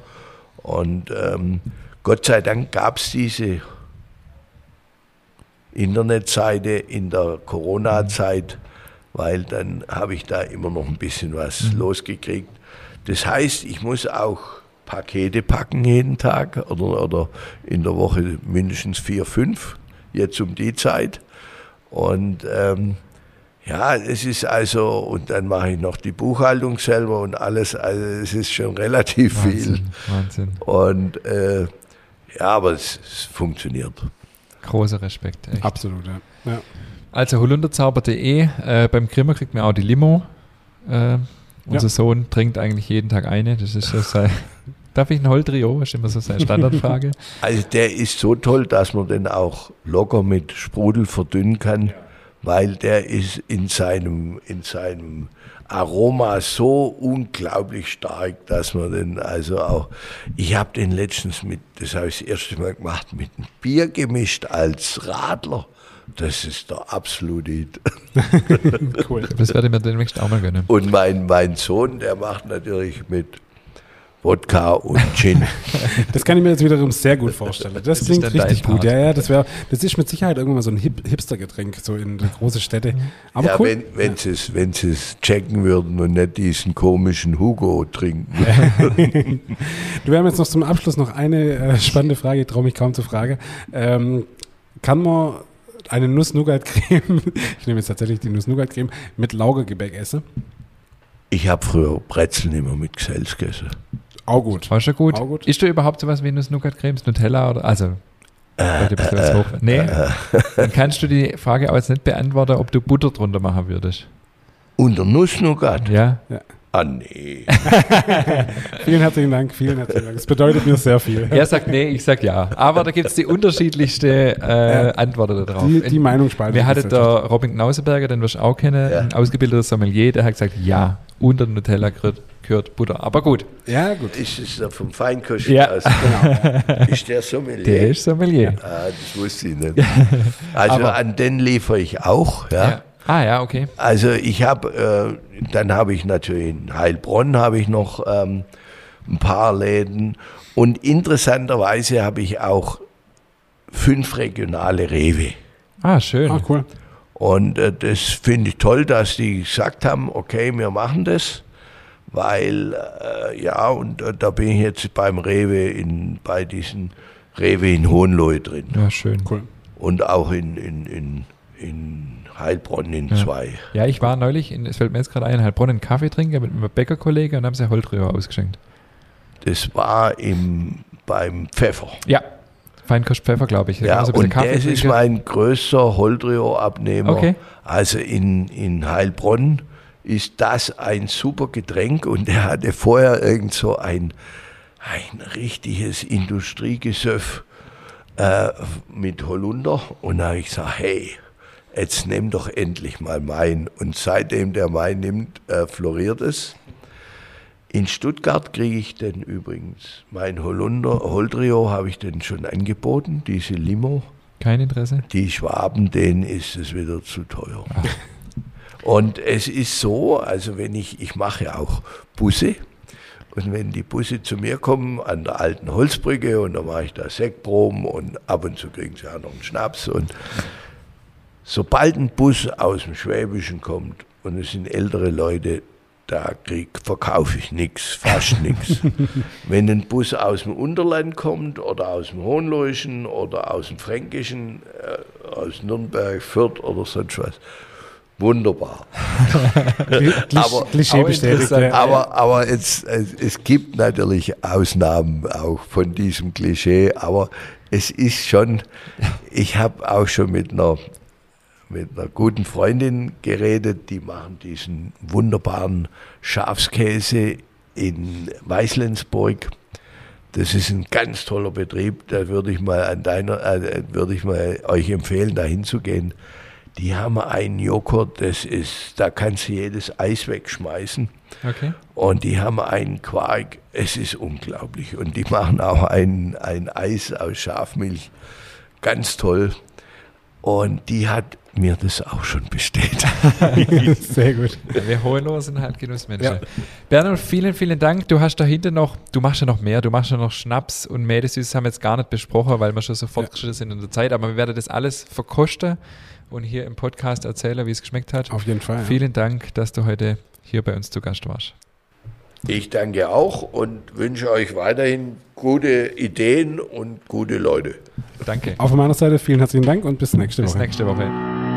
Und ähm, Gott sei Dank gab es diese Internetseite in der Corona-Zeit, weil dann habe ich da immer noch ein bisschen was mhm. losgekriegt. Das heißt, ich muss auch Pakete packen jeden Tag oder, oder in der Woche mindestens vier, fünf, jetzt um die Zeit. Und ähm, ja, es ist also, und dann mache ich noch die Buchhaltung selber und alles, also es ist schon relativ Wahnsinn, viel. Wahnsinn. Und äh, ja, aber es, es funktioniert. Großer Respekt. Echt. Absolut, ja. ja. Also holunderzauber.de, äh, beim Grimmer kriegt man auch die Limo. Äh, unser ja. Sohn trinkt eigentlich jeden Tag eine. Das ist so sein. Darf ich ein Holtrio? Das ist immer so seine Standardfrage. Also der ist so toll, dass man den auch locker mit Sprudel verdünnen kann, ja. weil der ist in seinem, in seinem Aroma so unglaublich stark, dass man den also auch, ich habe den letztens mit, das habe ich das erste Mal gemacht, mit einem Bier gemischt als Radler. Das ist der absolute Hit. cool. Das werde ich mir demnächst auch mal gönnen. Und mein, mein Sohn, der macht natürlich mit Wodka und Gin. das kann ich mir jetzt wiederum sehr gut vorstellen. Das, das klingt richtig gut. Ja, ja, das wäre, das ist mit Sicherheit irgendwann mal so ein Hip Hipster-Getränk, so in große Städte. Aber ja, cool. wenn, wenn ja. sie wenn es checken würden und nicht diesen komischen Hugo trinken. du, wir haben jetzt noch zum Abschluss noch eine äh, spannende Frage, ich traue mich kaum zu fragen. Ähm, kann man eine Nuss-Nougat-Creme, ich nehme jetzt tatsächlich die Nuss-Nougat-Creme, mit Laugergebäck essen? Ich habe früher Brezeln immer mit Gesells gegessen. Auch gut. War schon gut. Auch gut. Ist du überhaupt sowas wie Nuss-Nougat-Cremes, Nutella oder, also, äh, äh, hoch. Nee, äh, dann kannst du die Frage auch jetzt nicht beantworten, ob du Butter drunter machen würdest. Unter Nuss-Nougat? Ja. ja. Ah, nee. vielen herzlichen Dank, vielen herzlichen Dank. Das bedeutet mir sehr viel. Er sagt nee, ich sag ja. Aber da gibt es die unterschiedlichste äh. Antworten darauf. Die, die Meinung spaltet. Wir hatten der Robin Knauseberger, den wirst du auch kennen, ja. ein ausgebildeter Sommelier, der hat gesagt, ja, unter Nutella gehört, gehört Butter. Aber gut. Ja, gut. Ist es vom Feinkost ja. aus? Genau. Ist der Sommelier? Der ist Sommelier. Ah, das wusste ich nicht. Also Aber, an den liefere ich auch, ja. ja. Ah ja, okay. Also ich habe, äh, dann habe ich natürlich in Heilbronn habe ich noch ähm, ein paar Läden und interessanterweise habe ich auch fünf regionale Rewe. Ah, schön. Ah, cool. Und äh, das finde ich toll, dass die gesagt haben, okay, wir machen das, weil äh, ja, und äh, da bin ich jetzt beim Rewe in, bei diesen Rewe in Hohenlohe drin. Ja, schön. Cool. Und auch in, in, in, in Heilbronn in ja. zwei. Ja, ich war neulich, in, es fällt mir jetzt gerade ein, in Heilbronn einen Kaffee trinken mit einem Bäckerkollege und haben sie Holtröhrer ausgeschenkt. Das war im, beim Pfeffer. Ja, Feinkost Pfeffer, glaube ich. Ja, und das ist mein größter Holtröhrer-Abnehmer. Okay. Also in, in Heilbronn ist das ein super Getränk und er hatte vorher irgend so ein, ein richtiges Industriegesöff äh, mit Holunder und da habe ich gesagt, hey, jetzt nimm doch endlich mal Main. Und seitdem der Main nimmt, äh, floriert es. In Stuttgart kriege ich den übrigens, mein Holunder, Holdrio habe ich den schon angeboten, diese Limo. Kein Interesse? Die Schwaben, denen ist es wieder zu teuer. Ach. Und es ist so, also wenn ich, ich mache auch Busse, und wenn die Busse zu mir kommen an der alten Holzbrücke und dann mache ich da Sektproben und ab und zu kriegen sie auch noch einen Schnaps und Sobald ein Bus aus dem Schwäbischen kommt und es sind ältere Leute, da krieg, verkaufe ich nichts, fast nichts. Wenn ein Bus aus dem Unterland kommt oder aus dem Hohenloischen oder aus dem Fränkischen, äh, aus Nürnberg, Fürth oder sonst was, wunderbar. aber, aber, aber, aber es, es, es gibt natürlich Ausnahmen auch von diesem Klischee, aber es ist schon, ich habe auch schon mit einer mit einer guten Freundin geredet, die machen diesen wunderbaren Schafskäse in Weißlensburg. Das ist ein ganz toller Betrieb, da würde ich mal an deiner, äh, würde ich mal euch empfehlen, da hinzugehen. Die haben einen Joghurt, das ist, da kannst du jedes Eis wegschmeißen. Okay. Und die haben einen Quark, es ist unglaublich. Und die machen auch ein, ein Eis aus Schafmilch, ganz toll. Und die hat mir das auch schon bestellt. Sehr gut. Ja, wir Hohenloher sind halt Genussmenschen. Ja. Bernhard, vielen, vielen Dank. Du hast dahinter noch, du machst ja noch mehr, du machst ja noch Schnaps und Mädesüßes haben wir jetzt gar nicht besprochen, weil wir schon so fortgeschritten ja. sind in der Zeit, aber wir werden das alles verkosten und hier im Podcast erzählen, wie es geschmeckt hat. Auf jeden Fall. Vielen Dank, dass du heute hier bei uns zu Gast warst. Ich danke auch und wünsche euch weiterhin gute Ideen und gute Leute. Danke. Auch von meiner Seite vielen herzlichen Dank und bis nächste bis Woche. Bis nächste Woche.